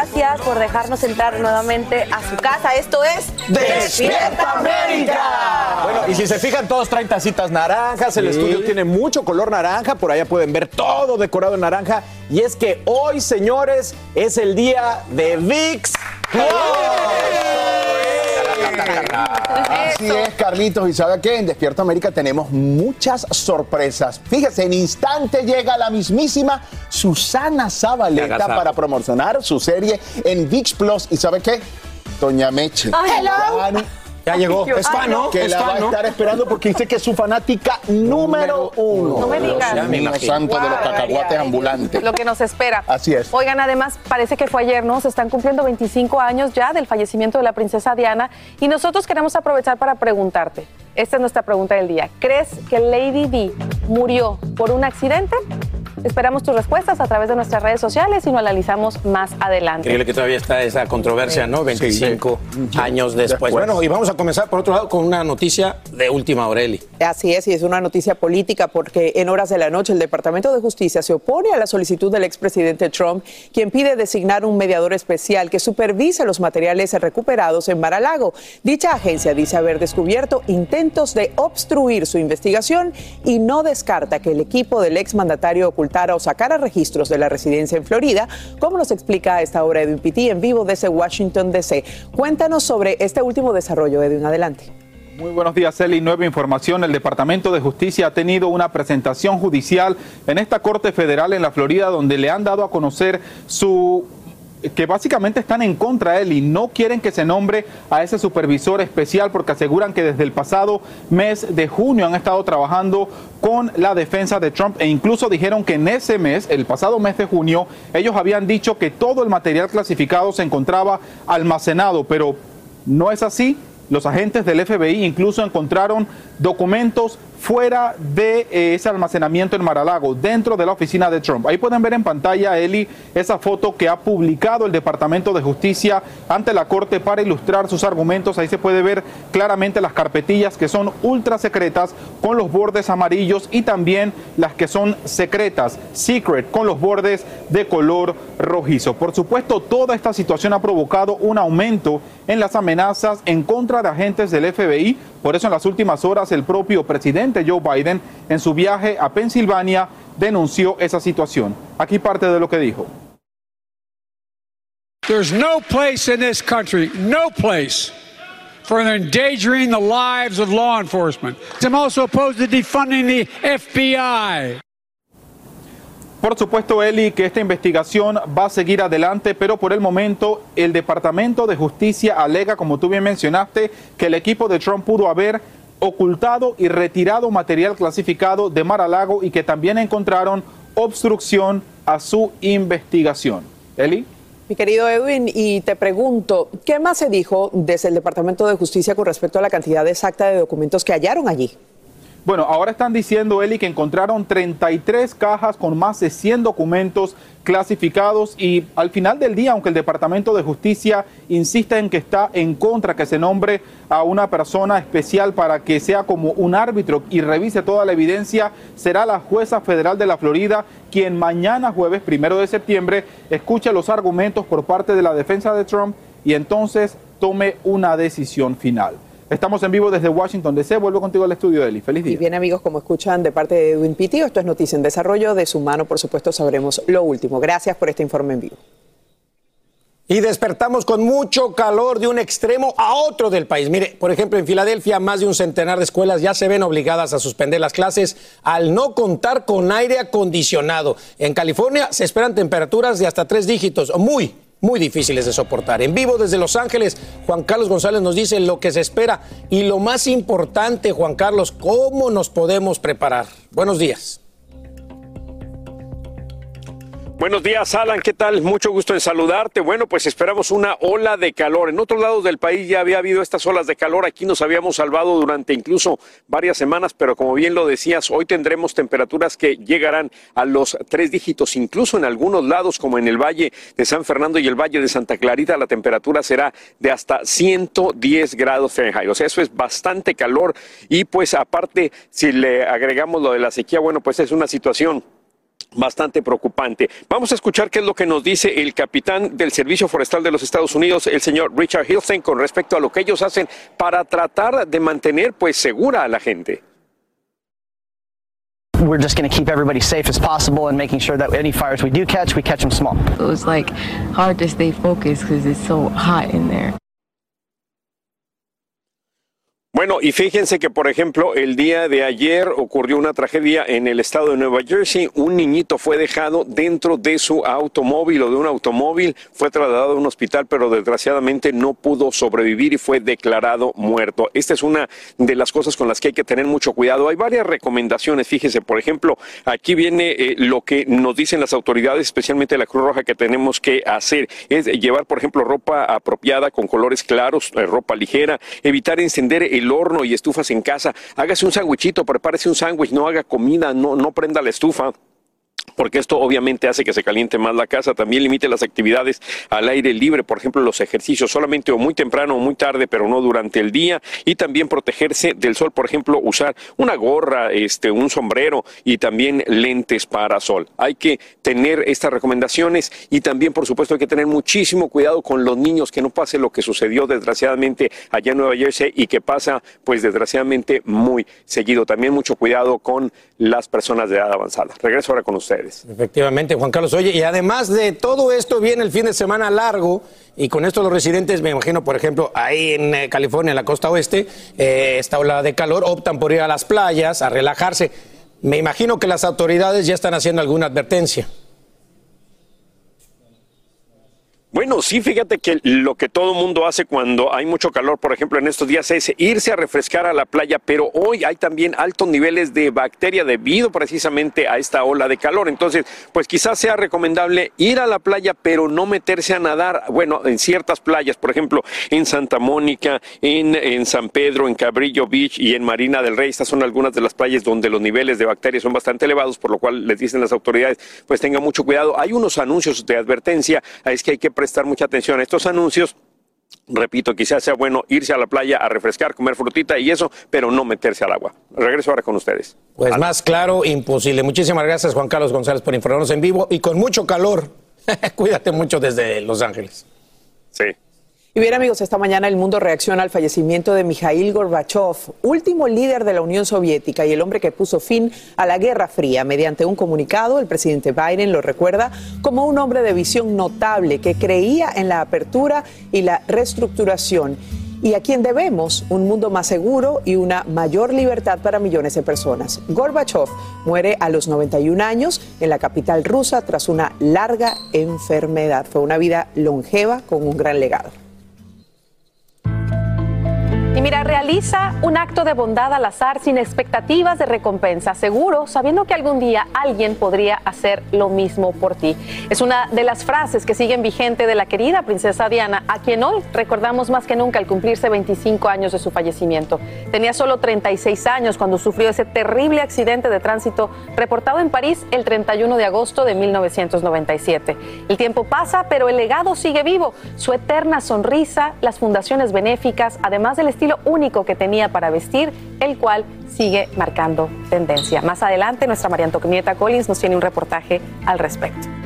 Gracias por dejarnos entrar nuevamente a su casa. Esto es ¡Despierta América! Bueno, y si se fijan, todos traen tacitas naranjas. El estudio tiene mucho color naranja. Por allá pueden ver todo decorado en naranja. Y es que hoy, señores, es el día de VIX. Así es, Carlitos. ¿Y sabe qué? En Despierta América tenemos muchas sorpresas. Fíjese, en instante llega la mismísima Susana Zabaleta para promocionar su serie en VIX Plus. ¿Y sabe qué? Doña Meche. Hello. Ya llegó. Es fan, ¿no? Que Es la va a estar esperando porque dice que es su fanática número uno. No me digas. Dios Ya me mío imagino. santo de los cacahuates ay, ambulantes. Lo que nos espera. Así es. Oigan, además, parece que fue ayer, ¿no? Se están cumpliendo 25 años ya del fallecimiento de la princesa Diana y nosotros queremos aprovechar para preguntarte. Esta es nuestra pregunta del día. ¿Crees que Lady Di murió por un accidente? Esperamos tus respuestas a través de nuestras redes sociales y lo analizamos más adelante. Increíble que todavía está esa controversia, ¿no? 25 años después. Después. Bueno, y vamos a comenzar por otro lado con una noticia de última hora, Eli. Así es, y es una noticia política porque en horas de la noche el Departamento de Justicia se opone a la solicitud del expresidente Trump, quien pide designar un mediador especial que supervise los materiales recuperados en Mar-a-Lago. Dicha agencia dice haber descubierto intentos de obstruir su investigación y no descarta que el equipo del exmandatario ocultara o sacara registros de la residencia en Florida, como nos explica a esta hora Edwin Pitti en vivo desde Washington, D.C. Cuéntanos sobre este último desarrollo, Edwin, adelante. Muy buenos días, Eli. Nueva información. El Departamento de Justicia ha tenido una presentación judicial en esta Corte Federal en la Florida donde le han dado a conocer su que básicamente están en contra de él y no quieren que se nombre a ese supervisor especial porque aseguran que desde el pasado mes de junio han estado trabajando con la defensa de Trump e incluso dijeron que en ese mes, el pasado mes de junio, ellos habían dicho que todo el material clasificado se encontraba almacenado, pero no es así. Los agentes del FBI incluso encontraron documentos fuera de eh, ese almacenamiento en Maralago, dentro de la oficina de Trump. Ahí pueden ver en pantalla, Eli, esa foto que ha publicado el Departamento de Justicia ante la Corte para ilustrar sus argumentos. Ahí se puede ver claramente las carpetillas que son ultra secretas con los bordes amarillos y también las que son secretas, secret, con los bordes de color rojizo. Por supuesto, toda esta situación ha provocado un aumento en las amenazas en contra de agentes del FBI. Por eso en las últimas horas el propio presidente Joe Biden en su viaje a Pensilvania denunció esa situación. Aquí parte de lo que dijo. There's no place in this country, no place for endangering the lives of law enforcement. I'm also opposed to defunding the FBI. Por supuesto, Eli, que esta investigación va a seguir adelante, pero por el momento el Departamento de Justicia alega, como tú bien mencionaste, que el equipo de Trump pudo haber ocultado y retirado material clasificado de Mar a Lago y que también encontraron obstrucción a su investigación. Eli. Mi querido Edwin, y te pregunto, ¿qué más se dijo desde el Departamento de Justicia con respecto a la cantidad exacta de documentos que hallaron allí? Bueno, ahora están diciendo, Eli, que encontraron 33 cajas con más de 100 documentos clasificados y al final del día, aunque el Departamento de Justicia insiste en que está en contra que se nombre a una persona especial para que sea como un árbitro y revise toda la evidencia, será la jueza federal de la Florida quien mañana jueves, primero de septiembre, escuche los argumentos por parte de la defensa de Trump y entonces tome una decisión final. Estamos en vivo desde Washington DC. Vuelvo contigo al estudio, Eli. Feliz día. Y bien, amigos, como escuchan de parte de Edwin Pitti, esto es Noticia en Desarrollo. De su mano, por supuesto, sabremos lo último. Gracias por este informe en vivo. Y despertamos con mucho calor de un extremo a otro del país. Mire, por ejemplo, en Filadelfia más de un centenar de escuelas ya se ven obligadas a suspender las clases al no contar con aire acondicionado. En California se esperan temperaturas de hasta tres dígitos, muy, muy difíciles de soportar. En vivo desde Los Ángeles, Juan Carlos González nos dice lo que se espera y lo más importante, Juan Carlos, cómo nos podemos preparar. Buenos días. Buenos días, Alan. ¿Qué tal? Mucho gusto en saludarte. Bueno, pues esperamos una ola de calor. En otros lados del país ya había habido estas olas de calor. Aquí nos habíamos salvado durante incluso varias semanas, pero como bien lo decías, hoy tendremos temperaturas que llegarán a los tres dígitos. Incluso en algunos lados, como en el Valle de San Fernando y el Valle de Santa Clarita, la temperatura será de hasta 110 grados Fahrenheit. O sea, eso es bastante calor. Y pues aparte, si le agregamos lo de la sequía, bueno, pues es una situación bastante preocupante. Vamos a escuchar qué es lo que nos dice el capitán del Servicio Forestal de los Estados Unidos, el señor Richard Hilsen, con respecto a lo que ellos hacen para tratar de mantener pues segura a la gente. We're just going to keep everybody safe as possible and making sure that any fires we do catch, we catch them small. It was like hard to stay focused because it's so hot in there. Bueno, y fíjense que, por ejemplo, el día de ayer ocurrió una tragedia en el estado de Nueva Jersey. Un niñito fue dejado dentro de su automóvil o de un automóvil, fue trasladado a un hospital, pero desgraciadamente no pudo sobrevivir y fue declarado muerto. Esta es una de las cosas con las que hay que tener mucho cuidado. Hay varias recomendaciones, fíjese, por ejemplo, aquí viene eh, lo que nos dicen las autoridades, especialmente la Cruz Roja, que tenemos que hacer. Es llevar, por ejemplo, ropa apropiada con colores claros, eh, ropa ligera, evitar encender el horno y estufas en casa. Hágase un sándwichito, prepárese un sándwich, no haga comida, no, no prenda la estufa porque esto obviamente hace que se caliente más la casa. También limite las actividades al aire libre, por ejemplo, los ejercicios solamente o muy temprano o muy tarde, pero no durante el día. Y también protegerse del sol, por ejemplo, usar una gorra, este, un sombrero y también lentes para sol. Hay que tener estas recomendaciones y también, por supuesto, hay que tener muchísimo cuidado con los niños, que no pase lo que sucedió desgraciadamente allá en Nueva Jersey y que pasa, pues desgraciadamente, muy seguido. También mucho cuidado con las personas de edad avanzada. Regreso ahora con ustedes. Efectivamente, Juan Carlos. Oye, y además de todo esto, viene el fin de semana largo y con esto los residentes, me imagino, por ejemplo, ahí en eh, California, en la costa oeste, eh, esta ola de calor, optan por ir a las playas, a relajarse. Me imagino que las autoridades ya están haciendo alguna advertencia. Bueno, sí, fíjate que lo que todo mundo hace cuando hay mucho calor, por ejemplo, en estos días es irse a refrescar a la playa, pero hoy hay también altos niveles de bacteria debido precisamente a esta ola de calor. Entonces, pues quizás sea recomendable ir a la playa, pero no meterse a nadar, bueno, en ciertas playas, por ejemplo, en Santa Mónica, en, en San Pedro, en Cabrillo Beach y en Marina del Rey. Estas son algunas de las playas donde los niveles de bacterias son bastante elevados, por lo cual les dicen las autoridades, pues tengan mucho cuidado. Hay unos anuncios de advertencia, es que hay que prestar mucha atención a estos anuncios. Repito, quizás sea bueno irse a la playa a refrescar, comer frutita y eso, pero no meterse al agua. Regreso ahora con ustedes. Pues más claro, imposible. Muchísimas gracias, Juan Carlos González, por informarnos en vivo y con mucho calor. Cuídate mucho desde Los Ángeles. Sí. Y bien amigos, esta mañana el mundo reacciona al fallecimiento de Mikhail Gorbachev, último líder de la Unión Soviética y el hombre que puso fin a la Guerra Fría. Mediante un comunicado, el presidente Biden lo recuerda como un hombre de visión notable que creía en la apertura y la reestructuración y a quien debemos un mundo más seguro y una mayor libertad para millones de personas. Gorbachev muere a los 91 años en la capital rusa tras una larga enfermedad. Fue una vida longeva con un gran legado. Y mira, realiza un acto de bondad al azar sin expectativas de recompensa, seguro, sabiendo que algún día alguien podría hacer lo mismo por ti. Es una de las frases que siguen vigente de la querida princesa Diana, a quien hoy recordamos más que nunca al cumplirse 25 años de su fallecimiento. Tenía solo 36 años cuando sufrió ese terrible accidente de tránsito reportado en París el 31 de agosto de 1997. El tiempo pasa, pero el legado sigue vivo. Su eterna sonrisa, las fundaciones benéficas, además del estilo único que tenía para vestir, el cual sigue marcando tendencia. Más adelante, nuestra María Antonieta Collins nos tiene un reportaje al respecto.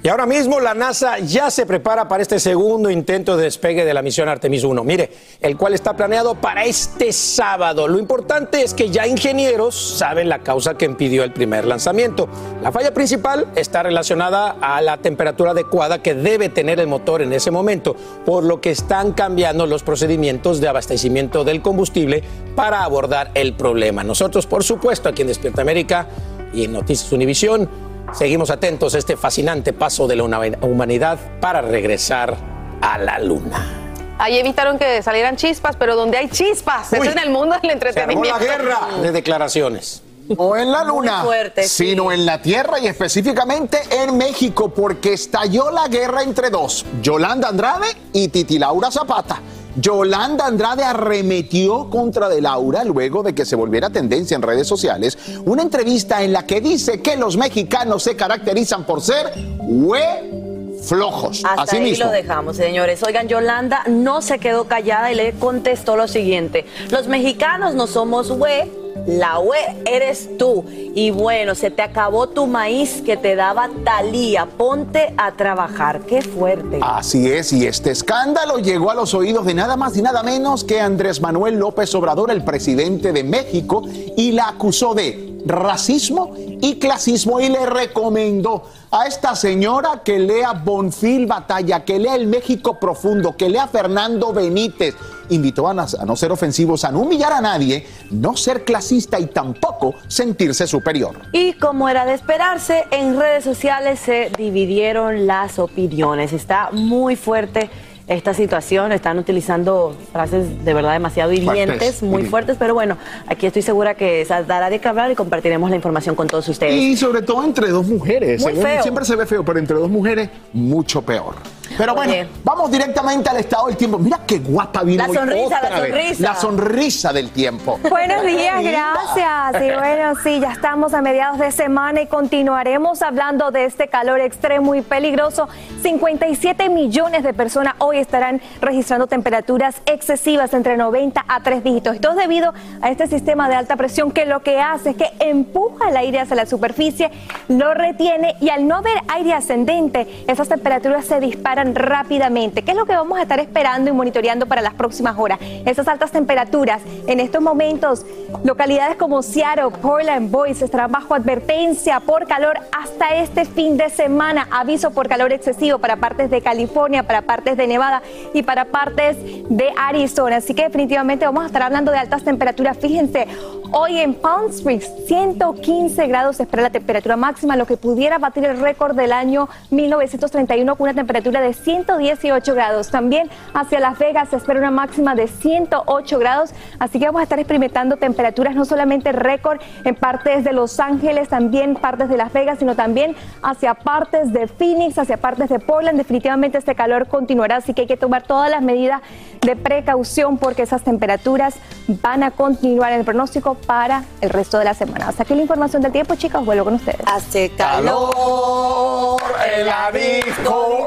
Y ahora mismo la NASA ya se prepara para este segundo intento de despegue de la misión Artemis 1. Mire, el cual está planeado para este sábado. Lo importante es que ya ingenieros saben la causa que impidió el primer lanzamiento. La falla principal está relacionada a la temperatura adecuada que debe tener el motor en ese momento, por lo que están cambiando los procedimientos de abastecimiento del combustible para abordar el problema. Nosotros, por supuesto, aquí en Despierta América y en Noticias Univisión, Seguimos atentos a este fascinante paso de la humanidad para regresar a la luna. Ahí evitaron que salieran chispas, pero donde hay chispas, eso es en el mundo del Se armó entretenimiento. la guerra de declaraciones. No en la luna, fuerte, sí. sino en la Tierra y específicamente en México, porque estalló la guerra entre dos, Yolanda Andrade y Titi Laura Zapata. Yolanda Andrade arremetió contra de Laura luego de que se volviera tendencia en redes sociales una entrevista en la que dice que los mexicanos se caracterizan por ser hue flojos. Hasta Así ahí mismo. lo dejamos, señores. Oigan, Yolanda no se quedó callada y le contestó lo siguiente. Los mexicanos no somos hue, la hue eres tú. Y bueno, se te acabó tu maíz que te daba Talía. Ponte a trabajar. Qué fuerte. Así es, y este escándalo llegó a los oídos de nada más y nada menos que Andrés Manuel López Obrador, el presidente de México, y la acusó de racismo y clasismo y le recomendó a esta señora que lea Bonfil Batalla, que lea El México Profundo, que lea Fernando Benítez. Invitó a, a no ser ofensivos, a no humillar a nadie, no ser clasista y tampoco sentirse superior. Y como era de esperarse, en redes sociales se dividieron las opiniones. Está muy fuerte esta situación. Están utilizando frases de verdad demasiado hirientes, Fuertes. muy fuertes. Pero bueno, aquí estoy segura que se dará de qué hablar y compartiremos la información con todos ustedes. Y sobre todo entre dos mujeres. Muy feo. Siempre se ve feo, pero entre dos mujeres, mucho peor. Pero bueno, Oye. vamos directamente al estado del tiempo. Mira qué guapa vino La hoy sonrisa, la vez. sonrisa. La sonrisa del tiempo. Buenos días, gracias. Y bueno, sí, ya estamos a mediados de semana y continuaremos hablando de este calor extremo y peligroso. 57 millones de personas hoy estarán registrando temperaturas excesivas entre 90 a 3 dígitos. Esto es debido a este sistema de alta presión que lo que hace es que empuja el aire hacia la superficie, lo retiene y al no haber aire ascendente, esas temperaturas se disparan rápidamente. ¿Qué es lo que vamos a estar esperando y monitoreando para las próximas horas? Esas altas temperaturas. En estos momentos, localidades como Seattle, Portland, Boise estarán bajo advertencia por calor hasta este fin de semana. Aviso por calor excesivo para partes de California, para partes de Nevada y para partes de Arizona. Así que definitivamente vamos a estar hablando de altas temperaturas. Fíjense, hoy en Palm Springs, 115 grados se espera la temperatura máxima, lo que pudiera batir el récord del año 1931 con una temperatura de 118 grados. También hacia Las Vegas se espera una máxima de 108 grados, así que vamos a estar experimentando temperaturas no solamente récord en partes de Los Ángeles, también partes de Las Vegas, sino también hacia partes de Phoenix, hacia partes de Portland. Definitivamente este calor continuará, así que hay que tomar todas las medidas de precaución porque esas temperaturas van a continuar en el pronóstico para el resto de la semana. Hasta aquí la información del tiempo, chicos, vuelvo con ustedes. Hace calor en la disco.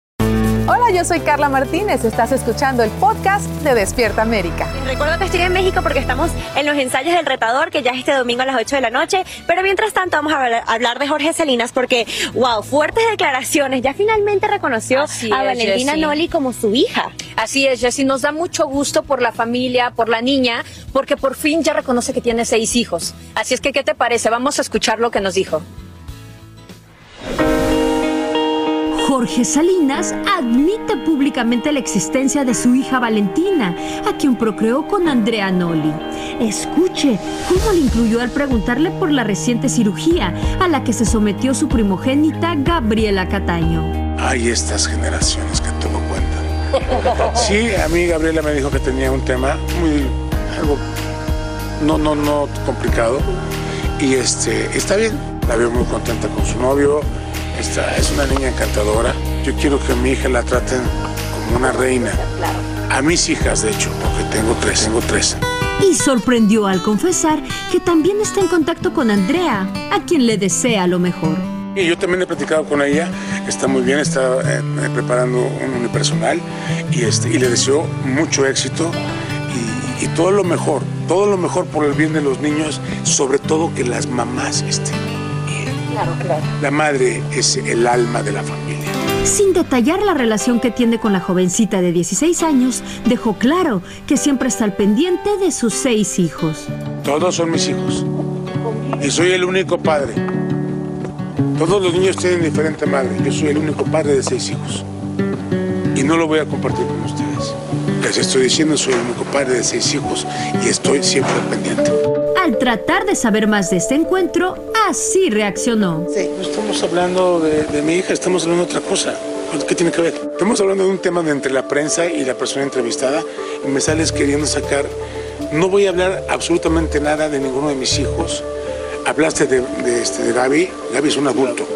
Hola, yo soy Carla Martínez. Estás escuchando el podcast de Despierta América. Recuerdo que estoy en México porque estamos en los ensayos del retador, que ya es este domingo a las 8 de la noche. Pero mientras tanto, vamos a hablar, hablar de Jorge Salinas porque, wow, fuertes declaraciones. Ya finalmente reconoció Así a es, Valentina Jessie. Noli como su hija. Así es, Jessy, nos da mucho gusto por la familia, por la niña, porque por fin ya reconoce que tiene seis hijos. Así es que, ¿qué te parece? Vamos a escuchar lo que nos dijo. Jorge Salinas admite públicamente la existencia de su hija Valentina, a quien procreó con Andrea Noli. Escuche cómo le incluyó al preguntarle por la reciente cirugía a la que se sometió su primogénita Gabriela Cataño. Hay estas generaciones que todo cuentan. Sí, a mí Gabriela me dijo que tenía un tema muy algo no no no complicado y este está bien. La veo muy contenta con su novio. Esta, es una niña encantadora. Yo quiero que a mi hija la traten como una reina. A mis hijas, de hecho, porque tengo tres, tengo tres. Y sorprendió al confesar que también está en contacto con Andrea, a quien le desea lo mejor. Y yo también he platicado con ella, está muy bien, está eh, eh, preparando un unipersonal y, este, y le deseo mucho éxito y, y todo lo mejor, todo lo mejor por el bien de los niños, sobre todo que las mamás estén. Claro, claro. La madre es el alma de la familia. Sin detallar la relación que tiene con la jovencita de 16 años, dejó claro que siempre está al pendiente de sus seis hijos. Todos son mis hijos y soy el único padre. Todos los niños tienen diferente madre, yo soy el único padre de seis hijos y no lo voy a compartir con ustedes. Les estoy diciendo, soy el único padre de seis hijos y estoy siempre al pendiente. Al tratar de saber más de este encuentro, así reaccionó. No estamos hablando de, mi hija, estamos hablando de otra cosa. ¿Qué tiene que ver? Estamos hablando de un tema entre la prensa y la persona entrevistada y me sales queriendo sacar. No voy a hablar absolutamente nada de ninguno de mis hijos. Hablaste de, de, este, de Gaby. Gaby es un adulto.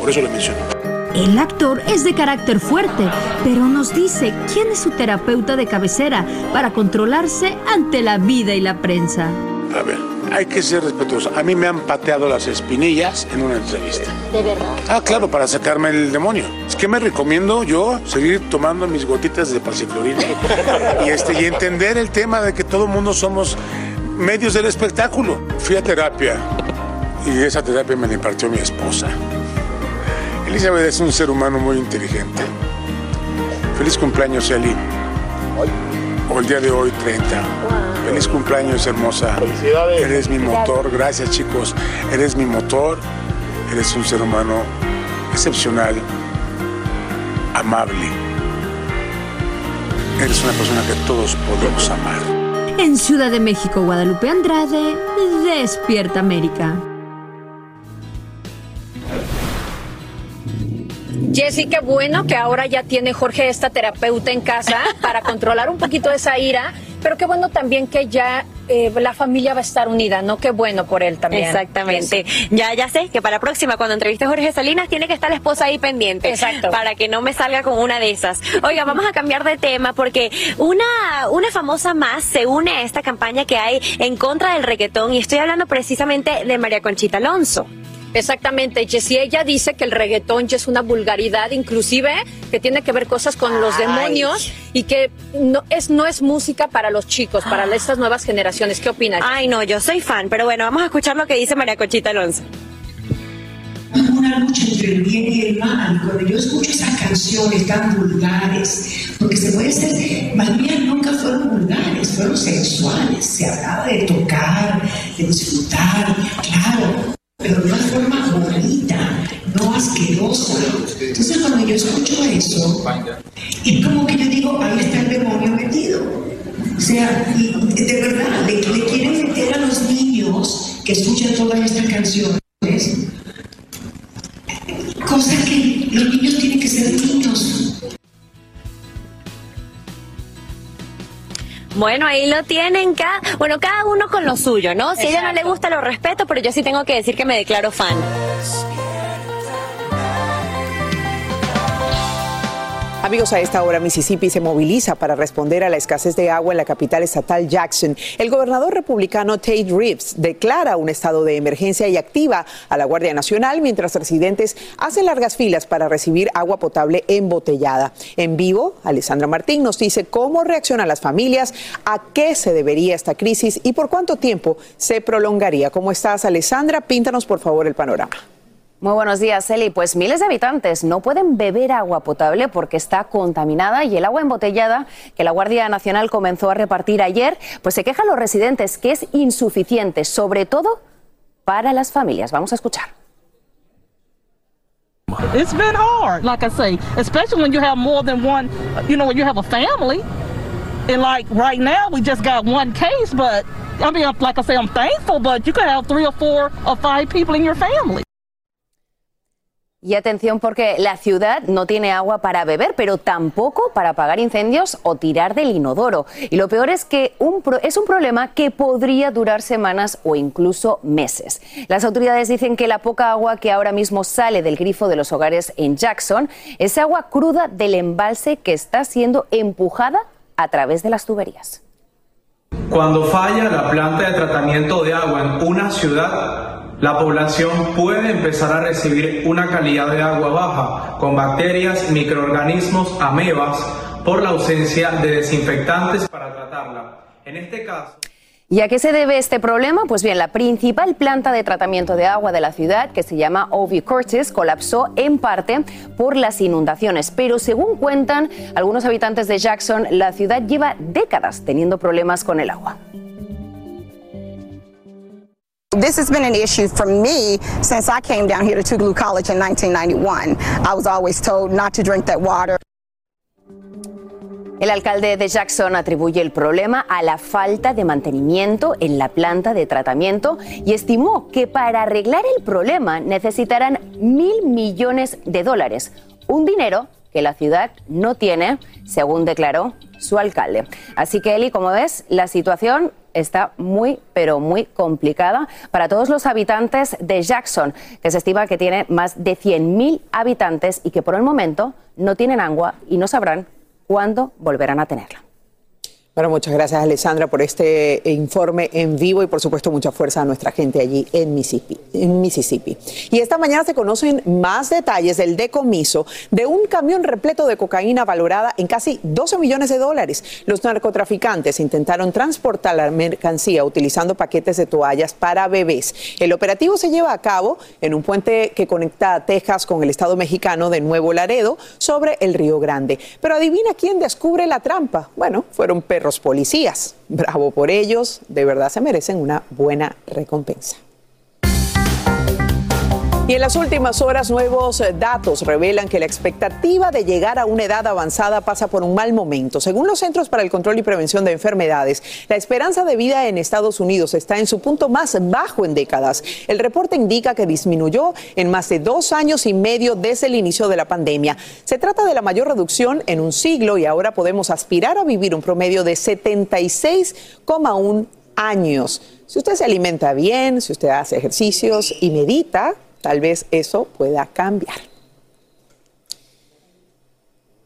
Por eso la menciono. El actor es de carácter fuerte, pero nos dice quién es su terapeuta de cabecera para controlarse ante la vida y la prensa. A ver, hay que ser respetuoso. A mí me han pateado las espinillas en una entrevista. ¿De verdad? Ah, claro, para sacarme el demonio. Es que me recomiendo yo seguir tomando mis gotitas de pasiflorina y, este, y entender el tema de que todo el mundo somos medios del espectáculo. Fui a terapia y esa terapia me la impartió mi esposa. Elizabeth es un ser humano muy inteligente. Feliz cumpleaños, Eli. O el día de hoy, 30. Feliz cumpleaños, hermosa. Felicidades. Eres mi motor. Gracias, chicos. Eres mi motor. Eres un ser humano excepcional, amable. Eres una persona que todos podemos amar. En Ciudad de México, Guadalupe Andrade, Despierta América. Jessy, qué bueno que ahora ya tiene Jorge esta terapeuta en casa para controlar un poquito esa ira, pero qué bueno también que ya eh, la familia va a estar unida, ¿no? Qué bueno por él también. Exactamente. Ya, ya sé que para la próxima, cuando entreviste a Jorge Salinas, tiene que estar la esposa ahí pendiente. Exacto. Para que no me salga con una de esas. Oiga, vamos a cambiar de tema porque una, una famosa más se une a esta campaña que hay en contra del reggaetón y estoy hablando precisamente de María Conchita Alonso. Exactamente, Jessie, ella dice que el reggaetón ya es una vulgaridad, inclusive que tiene que ver cosas con los Ay. demonios y que no es, no es música para los chicos, para estas nuevas generaciones. ¿Qué opinas? Ay, no, yo soy fan, pero bueno, vamos a escuchar lo que dice María Conchita Alonso. una lucha entre el bien y el mal. Cuando yo escucho esas canciones tan vulgares, porque se puede ser, las mías nunca fueron vulgares, fueron sexuales. Se hablaba de tocar, de disfrutar, claro, pero de una forma bonita. cosa. Entonces cuando yo escucho eso, es como que yo digo, ahí está el demonio metido. O sea, y de verdad, le, le quieren meter a los niños que escuchan todas estas canciones cosas que los niños tienen que ser niños. Bueno, ahí lo tienen, cada, bueno, cada uno con lo suyo, ¿no? Si a ella no le gusta, lo respeto, pero yo sí tengo que decir que me declaro fan. Amigos, a esta hora Mississippi se moviliza para responder a la escasez de agua en la capital estatal Jackson. El gobernador republicano Tate Reeves declara un estado de emergencia y activa a la Guardia Nacional mientras residentes hacen largas filas para recibir agua potable embotellada. En vivo, Alessandra Martín nos dice cómo reaccionan las familias, a qué se debería esta crisis y por cuánto tiempo se prolongaría. ¿Cómo estás, Alessandra? Píntanos por favor el panorama. Muy buenos días, Eli. Pues miles de habitantes no pueden beber agua potable porque está contaminada y el agua embotellada que la Guardia Nacional comenzó a repartir ayer, pues se quejan los residentes que es insuficiente, sobre todo para las familias. Vamos a escuchar. It's been hard, like I say, especially when you have more than one, you know, when you have a family. And like right now, we just got one case, but I mean, like I say, I'm thankful, but you could have three or four or five people in your family. Y atención porque la ciudad no tiene agua para beber, pero tampoco para apagar incendios o tirar del inodoro. Y lo peor es que un pro- es un problema que podría durar semanas o incluso meses. Las autoridades dicen que la poca agua que ahora mismo sale del grifo de los hogares en Jackson es agua cruda del embalse que está siendo empujada a través de las tuberías. Cuando falla la planta de tratamiento de agua en una ciudad, la población puede empezar a recibir una calidad de agua baja, con bacterias, microorganismos, amebas, por la ausencia de desinfectantes para tratarla. En este caso... ¿Y a qué se debe este problema? Pues bien, la principal planta de tratamiento de agua de la ciudad, que se llama OV Curtis, colapsó en parte por las inundaciones. Pero según cuentan algunos habitantes de Jackson, la ciudad lleva décadas teniendo problemas con el agua. This has been an issue for me since I came down here to Tougaloo College in 1991. I was always told not to drink that water. El alcalde de Jackson atribuye el problema a la falta de mantenimiento en la planta de tratamiento y estimó que para arreglar el problema necesitarán mil millones de dólares, un dinero que la ciudad no tiene, según declaró su alcalde. Así que, Eli, como ves, la situación está muy, pero muy complicada para todos los habitantes de Jackson, que se estima que tiene más de 100.000 habitantes y que por el momento no tienen agua y no sabrán cuándo volverán a tenerla. Bueno, muchas gracias Alessandra por este informe en vivo y por supuesto mucha fuerza a nuestra gente allí en Mississippi. En Mississippi. Y esta mañana se conocen más detalles del decomiso de un camión repleto de cocaína valorada en casi 12 millones de dólares. Los narcotraficantes intentaron transportar la mercancía utilizando paquetes de toallas para bebés. El operativo se lleva a cabo en un puente que conecta Texas con el estado mexicano de Nuevo Laredo sobre el Río Grande. Pero adivina quién descubre la trampa. Bueno, fueron perros policías. Bravo por ellos, de verdad se merecen una buena recompensa. Y en las últimas horas, nuevos eh, datos revelan que la expectativa de llegar a una edad avanzada pasa por un mal momento. Según los Centros para el Control y Prevención de Enfermedades, la esperanza de vida en Estados Unidos está en su punto más bajo en décadas. El reporte indica que disminuyó en más de dos años y medio desde el inicio de la pandemia. Se trata de la mayor reducción en un siglo y ahora podemos aspirar a vivir un promedio de 76,1 años. Si usted se alimenta bien, si usted hace ejercicios y medita, tal vez eso pueda cambiar.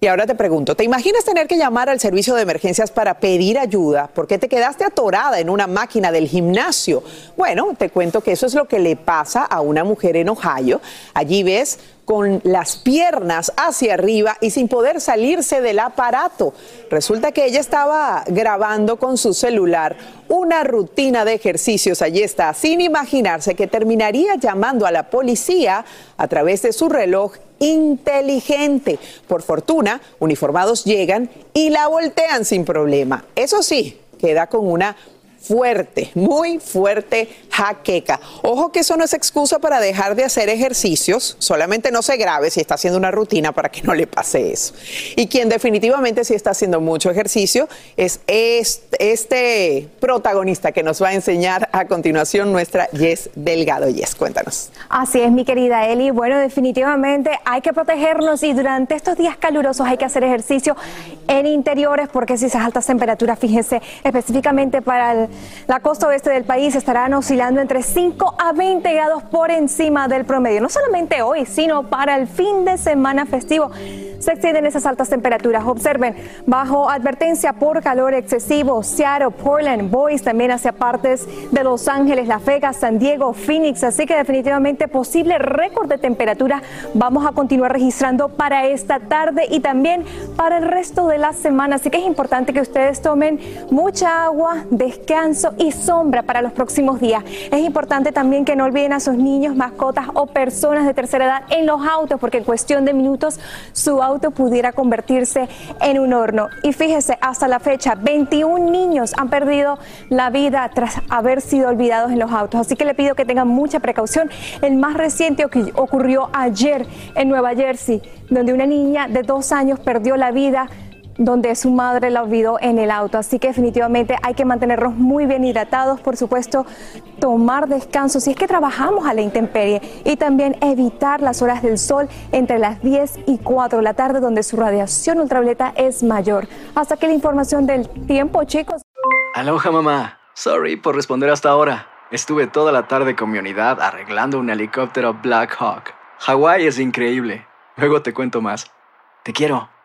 Y ahora te pregunto, ¿te imaginas tener que llamar al servicio de emergencias para pedir ayuda porque te quedaste atorada en una máquina del gimnasio? Bueno, te cuento que eso es lo que le pasa a una mujer en Ohio. Allí ves con las piernas hacia arriba y sin poder salirse del aparato. Resulta que ella estaba grabando con su celular una rutina de ejercicios. Allí está, sin imaginarse que terminaría llamando a la policía a través de su reloj inteligente. Por fortuna, uniformados llegan y la voltean sin problema. Eso sí, queda con una fuerte, muy fuerte jaqueca. Ojo que eso no es excusa para dejar de hacer ejercicios, solamente no se grave si está haciendo una rutina para que no le pase eso. Y quien definitivamente sí está haciendo mucho ejercicio es este, protagonista que nos va a enseñar a continuación nuestra Yes Delgado. Yes, cuéntanos. Así es, mi querida Eli. Bueno, definitivamente hay que protegernos y durante estos días calurosos hay que hacer ejercicio en interiores porque si esas altas temperaturas, fíjense, específicamente para la costa oeste del país estarán oscilando entre 5 a 20 grados por encima del promedio. No solamente hoy, sino para el fin de semana festivo se extienden esas altas temperaturas. Observen, bajo advertencia por calor excesivo, Seattle, Portland, Boise, también hacia partes de Los Ángeles, Las Vegas, San Diego, Phoenix. Así que definitivamente posible récord de temperatura vamos a continuar registrando para esta tarde y también para el resto de la semana. Así que es importante que ustedes tomen mucha agua, descanso y sombra para los próximos días. Es importante también que no olviden a sus niños, mascotas o personas de tercera edad en los autos, porque en cuestión de minutos su auto pudiera convertirse en un horno. Y fíjese, hasta la fecha, 21 niños han perdido la vida tras haber sido olvidados en los autos. Así que le pido que tengan mucha precaución. El más reciente ocurrió ayer en Nueva Jersey, donde una niña de dos años perdió la vida donde su madre la olvidó en el auto. Así que definitivamente hay que mantenernos muy bien hidratados, por supuesto, tomar descanso si es que trabajamos a la intemperie y también evitar las horas del sol entre las 10 y 4 de la tarde donde su radiación ultravioleta es mayor. Hasta que la información del tiempo, chicos. Aloha mamá. Sorry por responder hasta ahora. Estuve toda la tarde con mi unidad arreglando un helicóptero Black Hawk. Hawái es increíble. Luego te cuento más. Te quiero.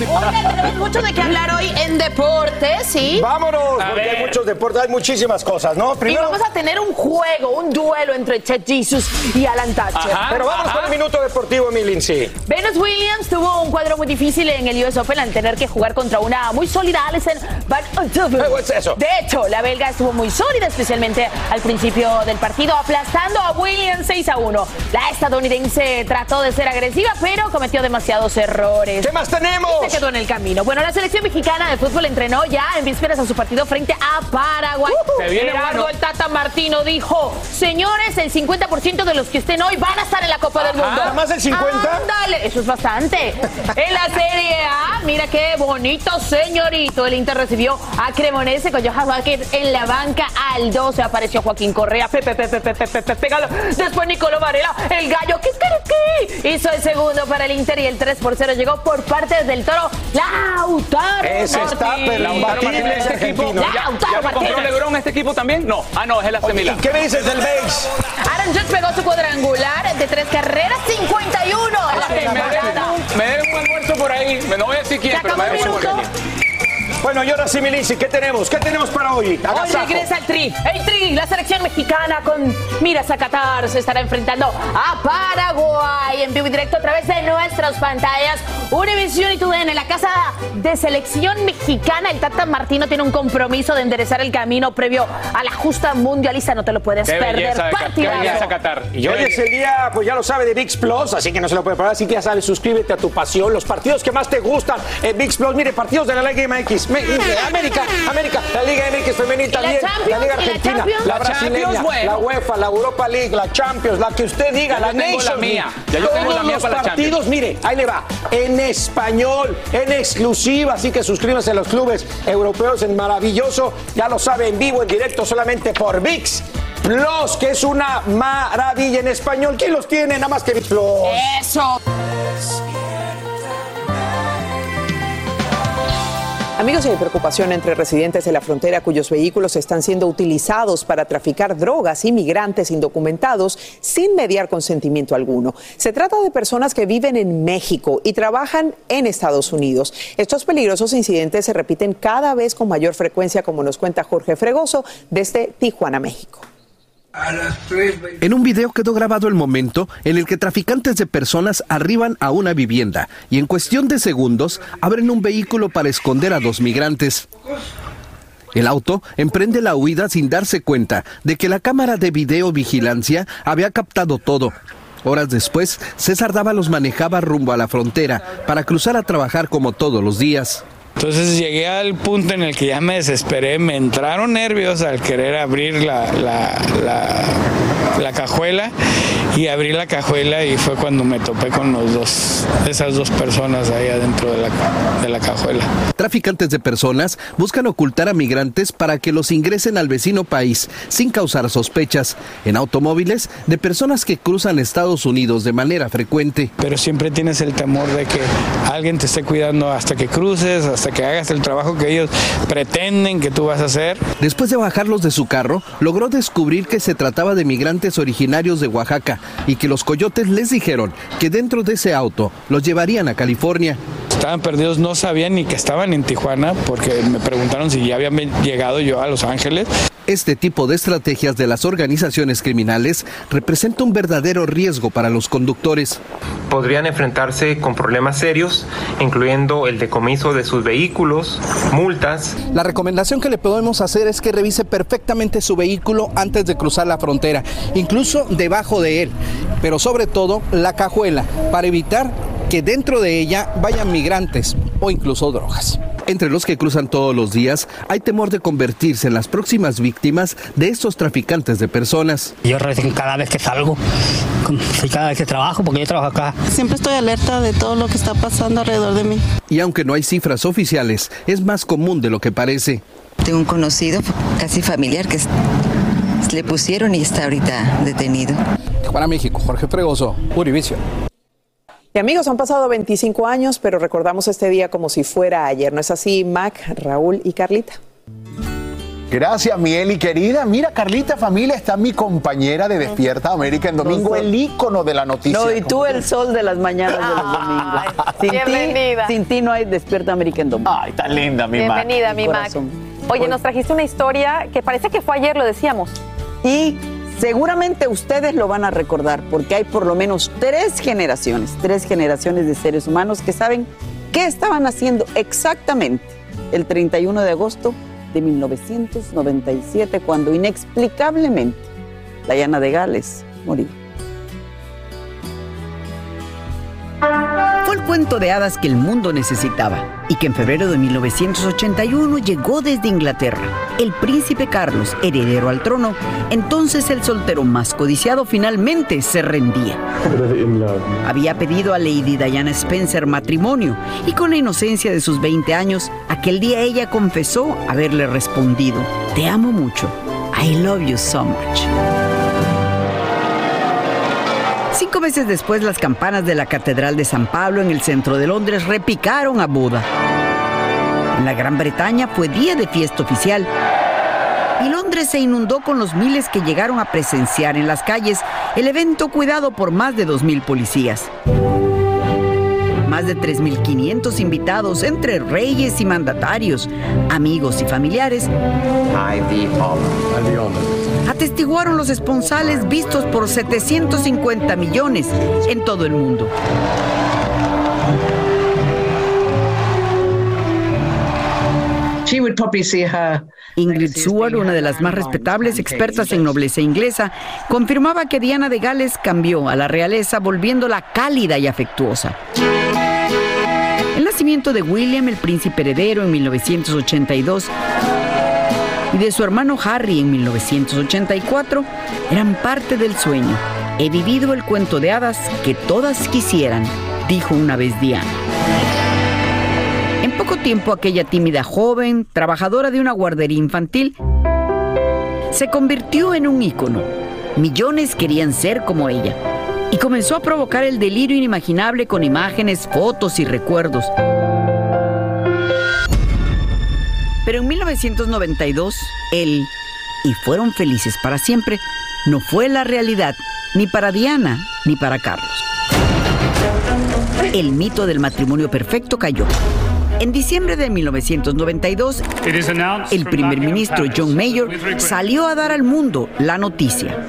Oigan, tenemos mucho de qué hablar hoy en deportes, ¿sí? Vámonos, porque hay muchos deportes, hay muchísimas cosas, ¿no? Y vamos a tener un juego, un duelo entre Chet Jesus y Alan Thatcher. Pero vámonos con el minuto deportivo, mi Lindsay. Venus Williams tuvo un cuadro muy difícil en el US Open al tener que jugar contra una muy sólida Alison Van es eso? De hecho, la belga estuvo muy sólida, especialmente al principio del partido, aplastando a Williams 6 a 1. La estadounidense trató de ser agresiva, pero cometió demasiados errores. ¿Qué más tenemos? Quedó en el camino. Bueno, la selección mexicana de fútbol entrenó ya en vísperas a su partido frente a Paraguay. Se viene Gerardo bueno. el Tata Martino dijo, señores, el 50% de los que estén hoy van a estar en la Copa del Ajá. Mundo. ¿Nada más el 50? Ándale, eso es bastante. en la Serie A, mira qué bonito señorito. El Inter recibió a Cremonese con Johan Vázquez en la banca. Al 12 apareció Joaquín Correa. Pepe, pepe, pepe, pepe, pégalo. Después Nicolò Varela, el gallo. ¿Qué, qué, qué? Hizo el segundo para el Inter y el 3 por 0 llegó por parte del Toro. Lautaro Ese está Lautaro Martínez, este equipo. Lautaro ¿Ya, compró. Lebron este equipo también? No. Ah, no, es el AC Milan. ¿Y qué me dices del base? Aaron Judge pegó su cuadrangular de tres carreras, 51 en la temporada. un- me deben un almuerzo por ahí. Me no voy a decir quién, pero me deben un almuerzo. Bueno, y ahora sí, mi Lindsay, ¿qué tenemos? ¿Qué tenemos para hoy? Hoy Agasajo. regresa el Tri. El Tri, la selección mexicana con miras a Qatar se estará enfrentando a Paraguay en vivo y directo a través de nuestras pantallas. Univision y TUDN en la casa de selección mexicana. El Tata Martino tiene un compromiso de enderezar el camino previo a la justa mundialista. No te lo puedes Qué perder. belleza, de Qatar, qué Partidazo. belleza Qatar. Y hoy es el día, pues ya lo sabe, de VIX Plus, así que no se lo puede parar. Así que ya sabes, suscríbete a tu pasión, los partidos que más te gustan en VIX Plus. Mire, partidos de la Liga MX, América, América, la Liga MX femenil ¿Y la la Liga ¿Y la Argentina, la La brasileña, bueno. la UEFA, la Europa League, la Champions, la que usted diga, Ya la yo tengo la mía. Ya yo tengo Todos la mía los para la partidos, mire, ahí le va, en español, en exclusiva, así que suscríbanse a los clubes europeos en maravilloso, ya lo sabe, en vivo, en directo, solamente por VIX. Plus, que es una maravilla en español. ¿Quién los tiene? Nada más que VIX Plus. Eso. Amigos, hay preocupación entre residentes de la frontera cuyos vehículos están siendo utilizados para traficar drogas y migrantes indocumentados sin mediar consentimiento alguno. Se trata de personas que viven en México y trabajan en Estados Unidos. Estos peligrosos incidentes se repiten cada vez con mayor frecuencia, como nos cuenta Jorge Fregoso desde Tijuana, México. En un video quedó grabado el momento en el que traficantes de personas arriban a una vivienda y en cuestión de segundos abren un vehículo para esconder a dos migrantes. El auto emprende la huida sin darse cuenta de que la cámara de videovigilancia había captado todo. Horas después, César Dávalos manejaba rumbo a la frontera para cruzar a trabajar como todos los días. Entonces llegué al punto en el que ya me desesperé, me entraron nervios al querer abrir la, la, la- la cajuela y abrí la cajuela y fue cuando me topé con los dos, esas dos personas ahí adentro de la, de la cajuela. Traficantes de personas buscan ocultar a migrantes para que los ingresen al vecino país sin causar sospechas en automóviles de personas que cruzan Estados Unidos de manera frecuente. Pero siempre tienes el temor de que alguien te esté cuidando hasta que cruces, hasta que hagas el trabajo que ellos pretenden que tú vas a hacer. Después de bajarlos de su carro, logró descubrir que se trataba de migrantes originarios de Oaxaca y que los coyotes les dijeron que dentro de ese auto los llevarían a California. Estaban perdidos, no sabían ni que estaban en Tijuana porque me preguntaron si ya habían llegado yo a Los Ángeles. Este tipo de estrategias de las organizaciones criminales representa un verdadero riesgo para los conductores. podrían enfrentarse con problemas serios, incluyendo el decomiso de sus vehículos, multas. La recomendación que le podemos hacer es que revise perfectamente su vehículo antes de cruzar la frontera, incluso debajo de él, pero sobre todo la cajuela, para evitar que dentro de ella vayan migrantes o incluso drogas. Entre los que cruzan todos los días, hay temor de convertirse en las próximas víctimas de estos traficantes de personas. Yo recién cada vez que salgo, cada vez que trabajo, porque yo trabajo acá. Siempre estoy alerta de todo lo que está pasando alrededor de mí. Y aunque no hay cifras oficiales, es más común de lo que parece. Tengo un conocido, casi familiar, que le pusieron y está ahorita detenido. Para México, Jorge Fregoso, Univision. Y amigos, han pasado 25 años, pero recordamos este día como si fuera ayer. ¿No es así, Mac, Raúl y Carlita? Gracias, Mieli, querida. Mira, Carlita Familia está mi compañera de Despierta América en domingo, el ícono de la noticia. No, y tú el sol de las mañanas de los domingos. Sin bienvenida. sin ti no hay Despierta América en domingo. Ay, tan linda, mi Mac. Bienvenida, mi Mac. Oye, nos trajiste una historia que parece que fue ayer, lo decíamos. Y seguramente ustedes lo van a recordar, porque hay por lo menos tres generaciones, tres generaciones de seres humanos que saben qué estaban haciendo exactamente el 31 de agosto de 1997, cuando inexplicablemente Diana de Gales murió. El cuento de hadas que el mundo necesitaba y que en febrero de 1981 llegó desde Inglaterra. El príncipe Carlos, heredero al trono, entonces el soltero más codiciado, finalmente se rendía. Había pedido a Lady Diana Spencer matrimonio y con la inocencia de sus 20 años, aquel día ella confesó haberle respondido, te amo mucho, I love you so much. Cinco meses después, las campanas de la Catedral de San Pablo en el centro de Londres repicaron a boda. En la Gran Bretaña fue día de fiesta oficial. Y Londres se inundó con los miles que llegaron a presenciar en las calles el evento cuidado por más de 2.000 policías. Más de 3.500 invitados entre reyes y mandatarios, amigos y familiares atestiguaron los esponsales vistos por 750 millones en todo el mundo. Ingrid Seward, una de las más respetables expertas en nobleza inglesa, confirmaba que Diana de Gales cambió a la realeza volviéndola cálida y afectuosa. En la nacimiento de William, el príncipe heredero, en 1982, y de su hermano Harry en 1984, eran parte del sueño. He vivido el cuento de hadas que todas quisieran, dijo una vez Diana. En poco tiempo aquella tímida joven, trabajadora de una guardería infantil, se convirtió en un ícono. Millones querían ser como ella y comenzó a provocar el delirio inimaginable con imágenes, fotos y recuerdos. Pero en 1992, él, y fueron felices para siempre, no fue la realidad ni para Diana ni para Carlos. El mito del matrimonio perfecto cayó. En diciembre de 1992, el primer ministro John Mayor salió a dar al mundo la noticia.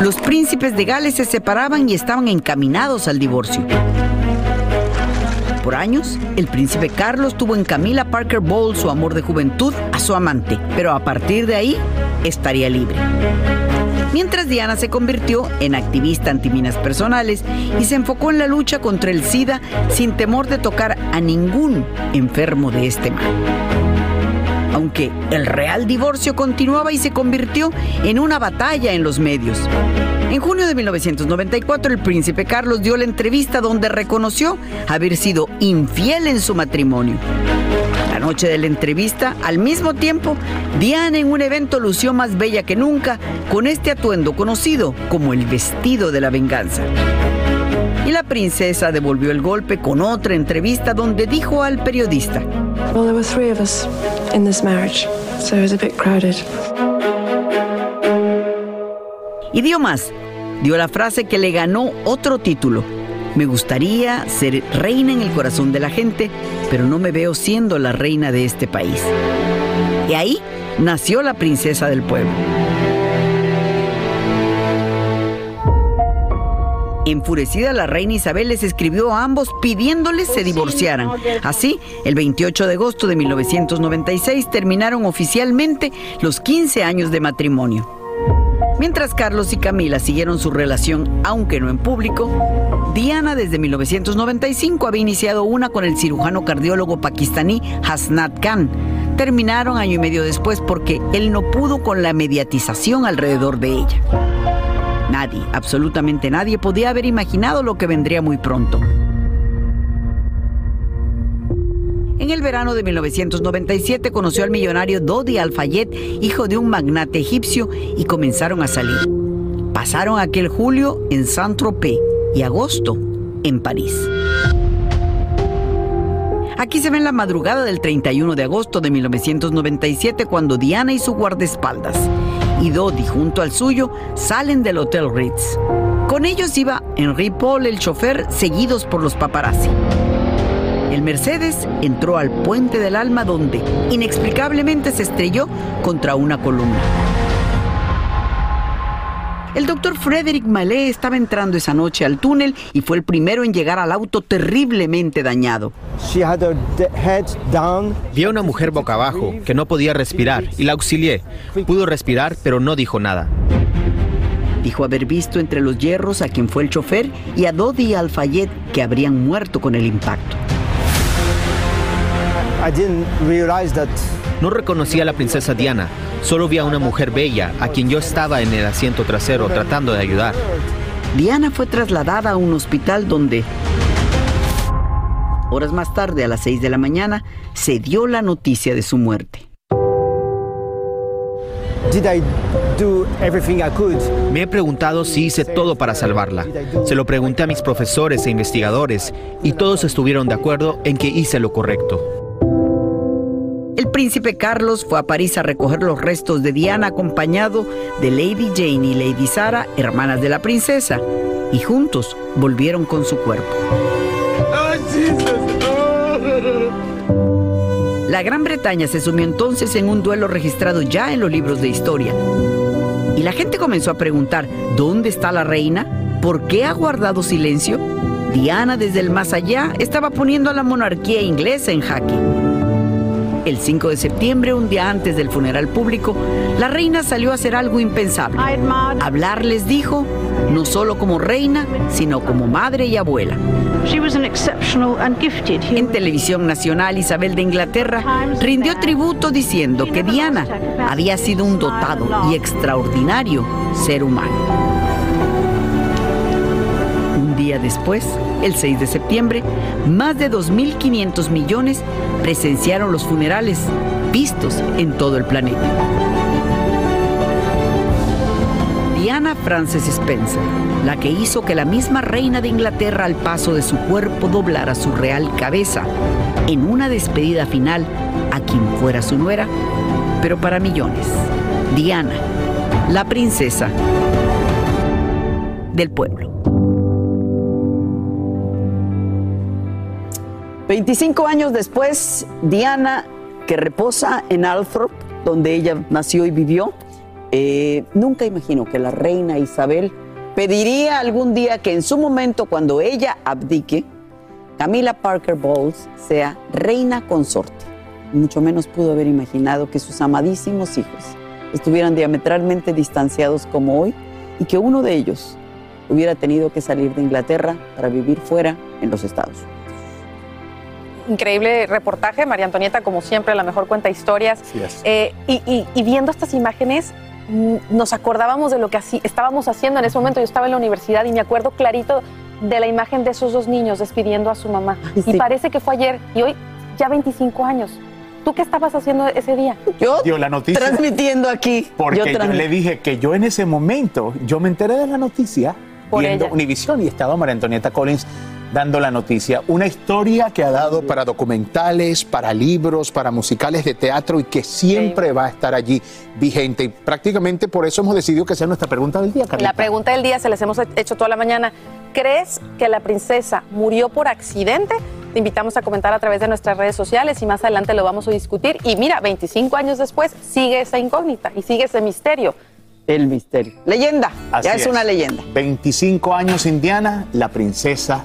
Los príncipes de Gales se separaban y estaban encaminados al divorcio. Años, el príncipe Carlos tuvo en Camila Parker Bowles su amor de juventud a su amante, pero a partir de ahí estaría libre mientras Diana se convirtió en activista antiminas personales y se enfocó en la lucha contra el SIDA sin temor de tocar a ningún enfermo de este mal. Aunque el real divorcio continuaba y se convirtió en una batalla en los medios. En junio de 1994, el príncipe Carlos dio la entrevista donde reconoció haber sido infiel en su matrimonio noche de la entrevista, al mismo tiempo, Diana en un evento lució más bella que nunca con este atuendo conocido como el vestido de la venganza. Y la princesa devolvió el golpe con otra entrevista donde dijo al periodista: Well, there were three of us in this marriage, so it was a. Y dio más. Dio la frase que le ganó otro título me gustaría ser reina en el corazón de la gente, pero no me veo siendo la reina de este país. Y ahí nació la princesa del pueblo. Enfurecida, la reina Isabel les escribió a ambos pidiéndoles se divorciaran. Así, el 28 de agosto de 1996 terminaron oficialmente los 15 años de matrimonio. Mientras Carlos y Camila siguieron su relación, aunque no en público, Diana desde 1995 había iniciado una con el cirujano cardiólogo pakistaní Hasnat Khan. Terminaron año y medio después porque él no pudo con la mediatización alrededor de ella. Nadie, absolutamente nadie, podía haber imaginado lo que vendría muy pronto. En el verano de 1997 conoció al millonario Dodi Al-Fayed, hijo de un magnate egipcio, y comenzaron a salir. Pasaron aquel julio en Saint-Tropez y agosto en París. Aquí se ve en la madrugada del 31 de agosto de 1997 cuando Diana y su guardaespaldas y Dodi junto al suyo salen del Hotel Ritz. Con ellos iba Henri Paul, el chofer, seguidos por los paparazzi. El Mercedes entró al puente del alma donde inexplicablemente se estrelló contra una columna. El doctor Frederick Mallet estaba entrando esa noche al túnel y fue el primero en llegar al auto terriblemente dañado. Vi a una mujer boca abajo que no podía respirar y la auxilié. Pudo respirar, pero no dijo nada. Dijo haber visto entre los hierros a quien fue el chofer y a Dodi Al-Fayed que habrían muerto con el impacto. No reconocí a la princesa Diana, solo vi a una mujer bella a quien yo estaba en el asiento trasero tratando de ayudar. Diana fue trasladada a un hospital donde, horas más tarde, a las 6 de la mañana, se dio la noticia de su muerte. Me he preguntado si hice todo para salvarla. Se lo pregunté a mis profesores e investigadores y todos estuvieron de acuerdo en que hice lo correcto. El príncipe Carlos fue a París a recoger los restos de Diana acompañado de Lady Jane y Lady Sara, hermanas de la princesa, y juntos volvieron con su cuerpo. La Gran Bretaña se sumió entonces en un duelo registrado ya en los libros de historia. Y la gente comenzó a preguntar, ¿dónde está la reina? ¿Por qué ha guardado silencio? Diana desde el más allá estaba poniendo a la monarquía inglesa en jaque. El 5 de septiembre, un día antes del funeral público, la reina salió a hacer algo impensable. Hablarles dijo, no solo como reina, sino como madre y abuela. En televisión nacional, Isabel de Inglaterra rindió tributo diciendo que Diana había sido un dotado y extraordinario ser humano. Un día después, el 6 de septiembre, más de 2.500 millones presenciaron los funerales vistos en todo el planeta. Diana Frances Spencer, la que hizo que la misma reina de Inglaterra al paso de su cuerpo doblara su real cabeza en una despedida final a quien fuera su nuera, pero para millones. Diana, la princesa del pueblo. 25 años después, Diana, que reposa en Althorp, donde ella nació y vivió, eh, nunca imaginó que la reina Isabel pediría algún día que en su momento, cuando ella abdique, Camila Parker Bowles sea reina consorte. Mucho menos pudo haber imaginado que sus amadísimos hijos estuvieran diametralmente distanciados como hoy y que uno de ellos hubiera tenido que salir de Inglaterra para vivir fuera en los Estados Unidos. Increíble reportaje, María Antonieta, como siempre, la mejor cuenta historias. Eh, y, y- y viendo estas imágenes, mm, nos acordábamos de lo que así, estábamos haciendo en ese momento. Yo estaba en la universidad y me acuerdo clarito de la imagen de esos dos niños despidiendo a su mamá. Y parece que fue ayer y hoy ya 25 años. ¿Tú qué estabas haciendo ese día? Yo Dio la noticia. transmitiendo aquí. Porque yo, le dije que yo en ese momento, yo me enteré de la noticia Por viendo ella. Univisión y estaba María Antonieta Collins dando la noticia. Una historia que ha dado para documentales, para libros, para musicales de teatro y que siempre va a estar allí vigente. Y prácticamente por eso hemos decidido que sea nuestra pregunta del día, Carlita. La pregunta del día se les hemos hecho toda la mañana. ¿Crees que la princesa murió por accidente? Te invitamos a comentar a través de nuestras redes sociales y más adelante lo vamos a discutir. Y mira, 25 años después sigue esa incógnita y sigue ese misterio. El misterio. Leyenda. Así ya es, una leyenda. 25 años Indiana, la princesa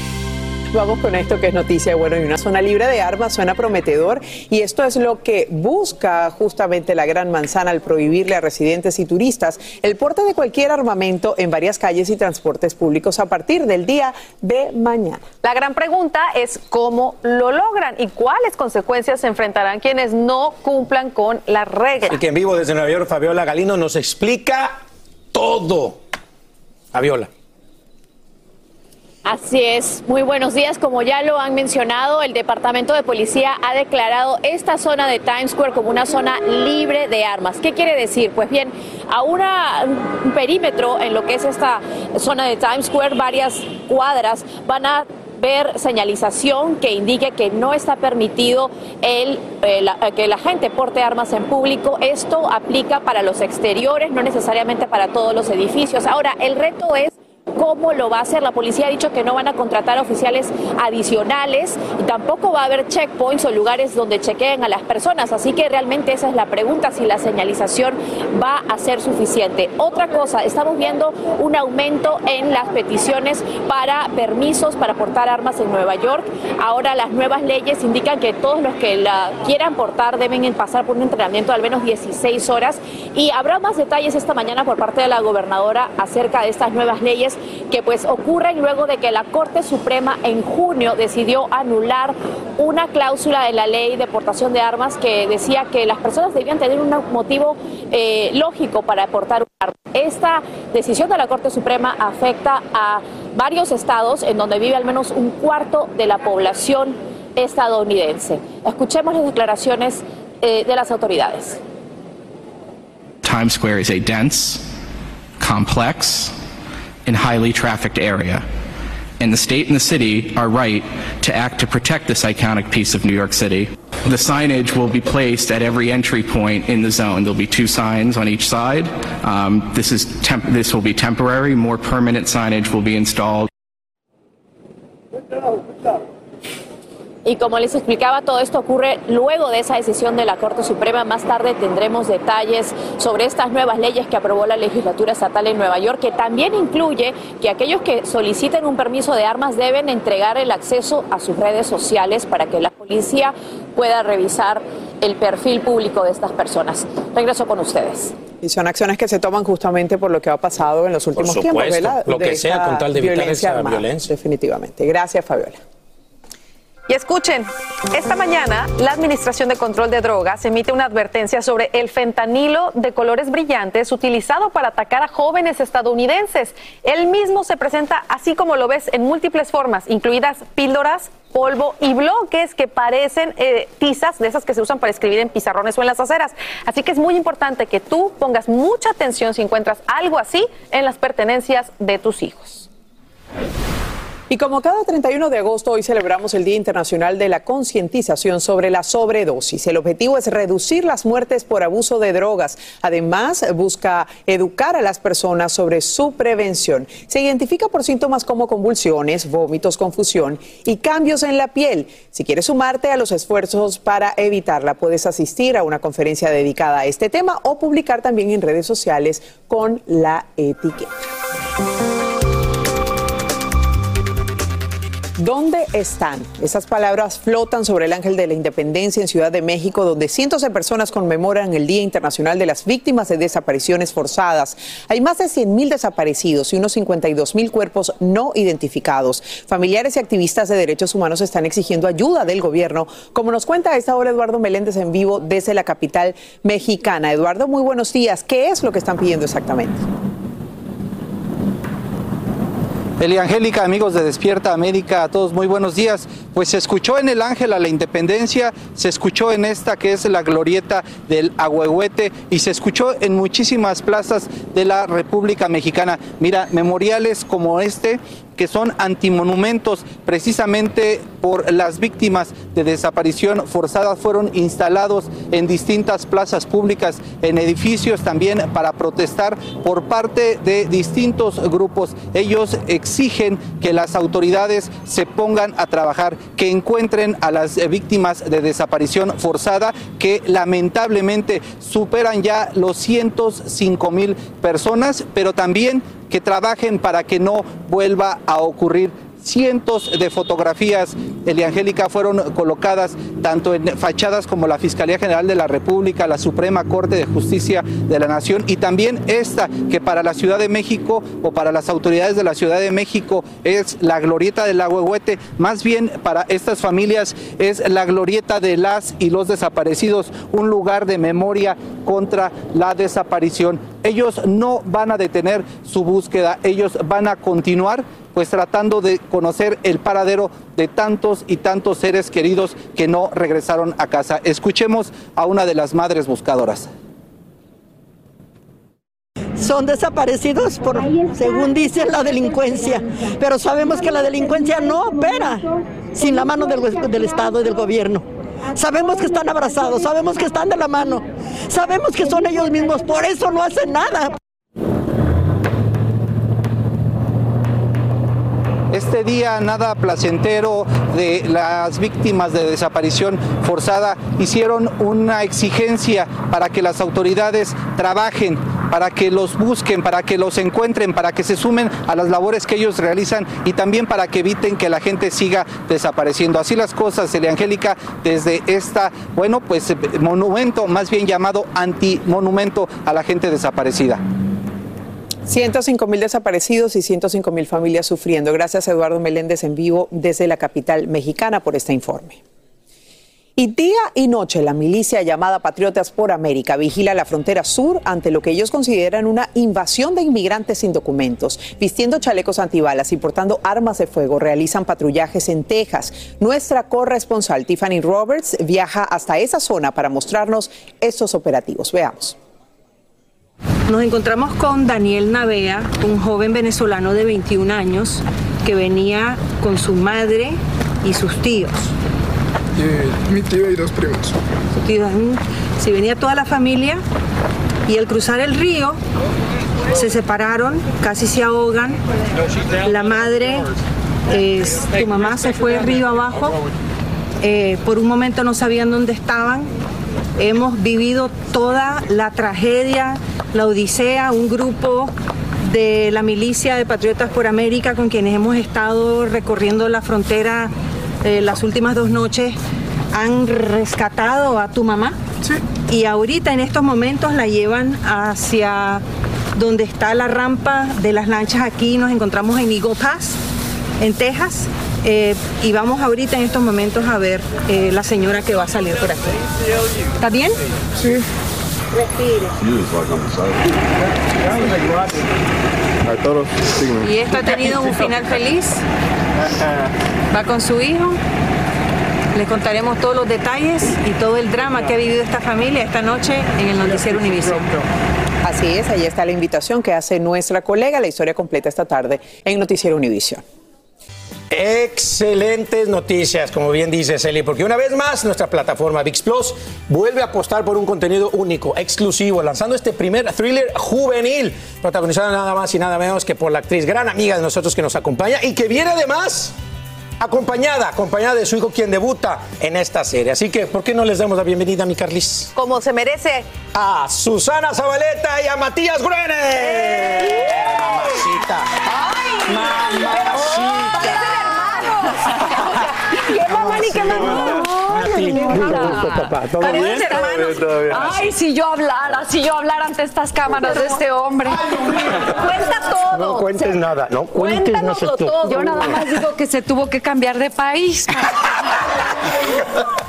Vamos con esto que es noticia. Bueno, y una zona libre de armas suena prometedor y esto es lo que busca justamente la Gran Manzana al prohibirle a residentes y turistas el porte de cualquier armamento en varias calles y transportes públicos a partir del día de mañana. La gran pregunta es cómo lo logran y cuáles consecuencias se enfrentarán quienes no cumplan con las reglas. Y que en vivo desde Nueva York, Fabiola Galino nos explica todo. Fabiola. Así es, muy buenos días. Como ya lo han mencionado, el Departamento de Policía ha declarado esta zona de Times Square como una zona libre de armas. ¿Qué quiere decir? Pues bien, a un perímetro en lo que es esta zona de Times Square, varias cuadras van a ver señalización que indique que no está permitido el, eh, la- que la gente porte armas en público. Esto aplica para los exteriores, no necesariamente para todos los edificios. Ahora, el reto es cómo lo va a hacer. La policía ha dicho que no van a contratar oficiales adicionales y tampoco va a haber checkpoints o lugares donde chequeen a las personas. Así que realmente esa es la pregunta, si la señalización va a ser suficiente. Otra cosa, estamos viendo un aumento en las peticiones para permisos para portar armas en Nueva York. Ahora las nuevas leyes indican que todos los que la quieran portar deben pasar por un entrenamiento de al menos 16 horas y habrá más detalles esta mañana por parte de la gobernadora acerca de estas nuevas leyes que pues ocurren luego de que la Corte Suprema en junio decidió anular una cláusula de la ley de portación de armas que decía que las personas debían tener un motivo eh, lógico para portar un arma. Esta decisión de la Corte Suprema afecta a varios estados en donde vive al menos un cuarto de la población estadounidense. Escuchemos las declaraciones eh, de las autoridades. Times Square is a dense, complex, and highly trafficked area. And the state and the city are right to act to protect this iconic piece of New York City. The signage will be placed at every entry point in the zone. There'll be two signs on each side. Um, this, is this will be temporary. More permanent signage will be installed. Y como les explicaba, todo esto ocurre luego de esa decisión de la Corte Suprema. Más tarde tendremos detalles sobre estas nuevas leyes que aprobó la legislatura estatal en Nueva York, que también incluye que aquellos que soliciten un permiso de armas deben entregar el acceso a sus redes sociales para que la policía pueda revisar el perfil público de estas personas. Regreso con ustedes. Y son acciones que se toman justamente por lo que ha pasado en los últimos tiempos, Lo que sea con tal de evitar esa violencia. Definitivamente. Gracias, Fabiola. Y escuchen, esta mañana la Administración de Control de Drogas emite una advertencia sobre el fentanilo de colores brillantes utilizado para atacar a jóvenes estadounidenses. El mismo se presenta así como lo ves en múltiples formas, incluidas píldoras, polvo y bloques que parecen eh, tizas de esas que se usan para escribir en pizarrones o en las aceras. Así que es muy importante que tú pongas mucha atención si encuentras algo así en las pertenencias de tus hijos. Y como cada 31 de agosto, hoy celebramos el Día Internacional de la Concientización sobre la Sobredosis. El objetivo es reducir las muertes por abuso de drogas. Además, busca educar a las personas sobre su prevención. Se identifica por síntomas como convulsiones, vómitos, confusión y cambios en la piel. Si quieres sumarte a los esfuerzos para evitarla, puedes asistir a una conferencia dedicada a este tema o publicar también en redes sociales con la etiqueta. ¿Dónde están? Esas palabras flotan sobre el Ángel de la Independencia en Ciudad de México, donde cientos de personas conmemoran el Día Internacional de las Víctimas de Desapariciones Forzadas. Hay más de 100 mil desaparecidos y unos 52 mil cuerpos no identificados. Familiares y activistas de derechos humanos están exigiendo ayuda del gobierno, como nos cuenta a esta hora Eduardo Meléndez en vivo desde la capital mexicana. Eduardo, muy buenos días. ¿Qué es lo que están pidiendo exactamente? Eli Angélica, amigos de Despierta América, a todos muy buenos días. Pues se escuchó en el Ángel a la Independencia, se escuchó en esta que es la glorieta del Agüehuete y se escuchó en muchísimas plazas de la República Mexicana. Mira, memoriales como este que son antimonumentos precisamente por las víctimas de desaparición forzada fueron instalados en distintas plazas públicas, en edificios también para protestar por parte de distintos grupos. Ellos exigen que las autoridades se pongan a trabajar, que encuentren a las víctimas de desaparición forzada que lamentablemente superan ya los 105 mil personas, pero también que trabajen para que no vuelva a ocurrir cientos de fotografías, Eliangélica, fueron colocadas tanto en fachadas como la Fiscalía General de la República, la Suprema Corte de Justicia de la Nación y también esta que para la Ciudad de México o para las autoridades de la Ciudad de México es la glorieta del Agüehuete, más bien para estas familias es la glorieta de las y los desaparecidos, un lugar de memoria contra la desaparición. Ellos no van a detener su búsqueda, ellos van a continuar pues tratando de conocer el paradero de tantos y tantos seres queridos que no regresaron a casa. Escuchemos a una de las madres buscadoras. Son desaparecidos por, según dice la delincuencia, pero sabemos que la delincuencia no opera sin la mano del, del Estado y del gobierno. Sabemos que están abrazados, sabemos que están de la mano, sabemos que son ellos mismos, por eso no hacen nada. Este día nada placentero de las víctimas de desaparición forzada, hicieron una exigencia para que las autoridades trabajen, para que los busquen, para que los encuentren, para que se sumen a las labores que ellos realizan y también para que eviten que la gente siga desapareciendo. Así las cosas, Elia Angélica, desde esta, bueno, pues monumento, más bien llamado antimonumento a la gente desaparecida. 105 mil desaparecidos y 105 mil familias sufriendo. Gracias Eduardo Meléndez en vivo desde la capital mexicana por este informe. Y día y noche la milicia llamada Patriotas por América vigila la frontera sur ante lo que ellos consideran una invasión de inmigrantes sin documentos. Vistiendo chalecos antibalas y portando armas de fuego realizan patrullajes en Texas. Nuestra corresponsal Tiffany Roberts viaja hasta esa zona para mostrarnos estos operativos. Veamos. Nos encontramos con Daniel Navea, un joven venezolano de 21 años que venía con su madre y sus tíos. mi tío y dos primos. Si venía toda la familia y al cruzar el río se separaron, casi se ahogan. La madre, tu mamá se fue río abajo. Eh, por un momento no sabían dónde estaban. Hemos vivido toda la tragedia, la Odisea, un grupo de la milicia de Patriotas por América con quienes hemos estado recorriendo la frontera eh, las últimas dos noches, han rescatado a tu mamá. Sí. Y ahorita en estos momentos la llevan hacia donde está la rampa de las lanchas aquí. Nos encontramos en Eagle Pass, en Texas. Eh, y vamos ahorita en estos momentos a ver eh, la señora que va a salir por aquí. ¿Está bien? Sí. Respire. Y esto ha tenido un final feliz. Va con su hijo. Les contaremos todos los detalles y todo el drama que ha vivido esta familia esta noche en el Noticiero Univision. Así es, ahí está la invitación que hace nuestra colega. La historia completa esta tarde en Noticiero Univision. Excelentes noticias, como bien dice Celi, porque una vez más nuestra plataforma VIX Plus vuelve a apostar por un contenido único, exclusivo, lanzando este primer thriller juvenil, protagonizado nada más y nada menos que por la actriz gran amiga de nosotros que nos acompaña y que viene además acompañada, acompañada de su hijo quien debuta en esta serie. Así que, ¿por qué no les damos la bienvenida a mi Carlis? Como se merece. A Susana Zabaleta y a Matías Gruene. ¡Eh! Mamacita. ¡Ay! Mamacita. ¡Qué mamá ni qué mamá! ¿Todo bien? Ay, si yo hablara, si yo hablara ante estas cámaras de este hombre. Cuenta todo. No cuentes nada, no cuentes tú. todo. Yo nada más digo que se tuvo que cambiar de país.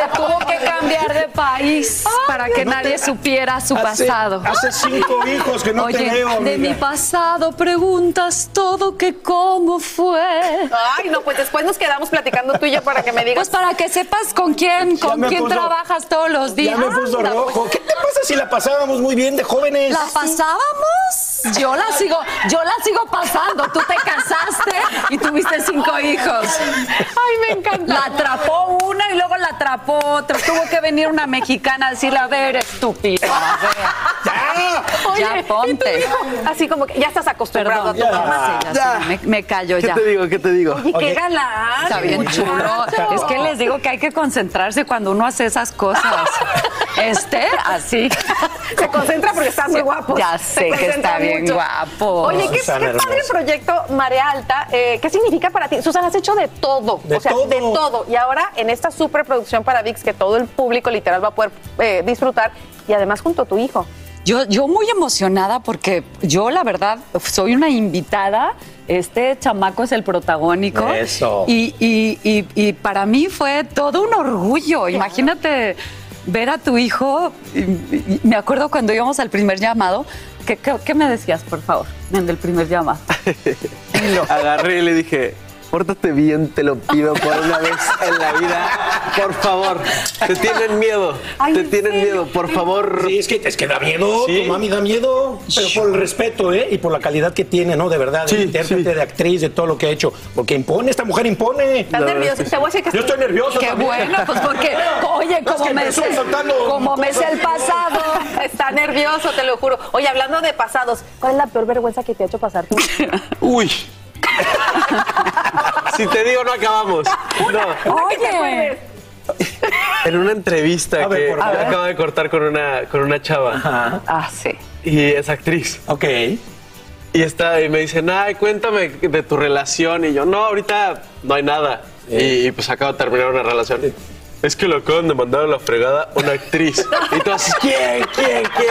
Se tuvo que cambiar de país para que nadie supiera su Hace- pasado. hace cinco hijos que no te Oye, veo, De mi pasado preguntas todo que cómo fue. Ay, no, pues después nos quedamos platicando tú y yo para que me digas. Pues para que sepas con quién, Ya con quién puso- trabajas todos los días. Ya me puso rojo. ¿Qué te pasa si la pasábamos muy bien de jóvenes? ¿La pasábamos? Yo la sigo, yo la sigo pasando. Tú te casaste y tuviste cinco hijos. Ay, me encanta. La atrapó una y luego la atrapó otra. Tuvo que venir una mexicana a decirle, a ver, estúpida. a ver". ¡Ya! Oye, Ya ¿y tu ponte. hijo? Así como que ya estás acostumbrado Perdón, a tu mamá. sí, ya, sí, me, me callo ¿Qué ya. te digo? ¿Qué te digo? Oye, qué galán. Está bien chulo. Es que les digo que hay que concentrarse cuando uno hace esas cosas. Este, así. Se concentra porque está muy guapo. Ya sé que está bien guapo. Oye, qué, qué padre proyecto Marea Alta. Eh, ¿Qué significa para ti? Susana, has hecho de todo. De o sea, todo. de todo. Y ahora en esta superproducción para VIX que todo el público literal va a poder eh, disfrutar y además junto a tu hijo. Yo, yo muy emocionada porque yo, la verdad, soy una invitada. Este chamaco es el protagónico. Eso. Y, y- y- y para mí fue todo un orgullo. Imagínate ver a tu hijo. y- y me acuerdo cuando íbamos al primer llamado. ¿Qué, qué, qué me decías, por favor, en el primer llamado? Agarré y le dije, pórtate bien, te lo pido por una vez en la vida. Por favor, te tienen miedo. Ay, te ¿en tienen serio? miedo, por favor. Sí, es que, es que da miedo, Sí. tu mami da miedo, pero por el respeto, ¿eh? Y por la calidad que tiene, ¿no? De verdad, de Sí, intérprete, sí. de actriz, de todo lo que ha hecho. Porque impone, esta mujer impone. ¿Estás nervioso? Te voy a decir que Yo estoy nervioso Qué también. bueno, pues porque, oye, Es como que me, me como me sé el pasado. Está nervioso, te lo juro. Oye, hablando de pasados, ¿cuál es la peor vergüenza que te ha hecho pasar tú? Uy, Si te digo, no acabamos. No. Oye. En una entrevista ver, que por favor. acabo de cortar con una, con una chava. Ah, sí. Y es actriz. Ok. Y está, y me dicen, ay, cuéntame de tu relación. Y yo, no, ahorita no hay nada. Y, y, pues acabo de terminar una relación. Es que lo acaban de mandar a la fregada una actriz. Y tú así, ¿quién? ¿Quién? ¿Quién?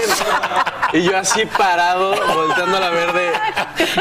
Y yo así parado, volteando a la verde.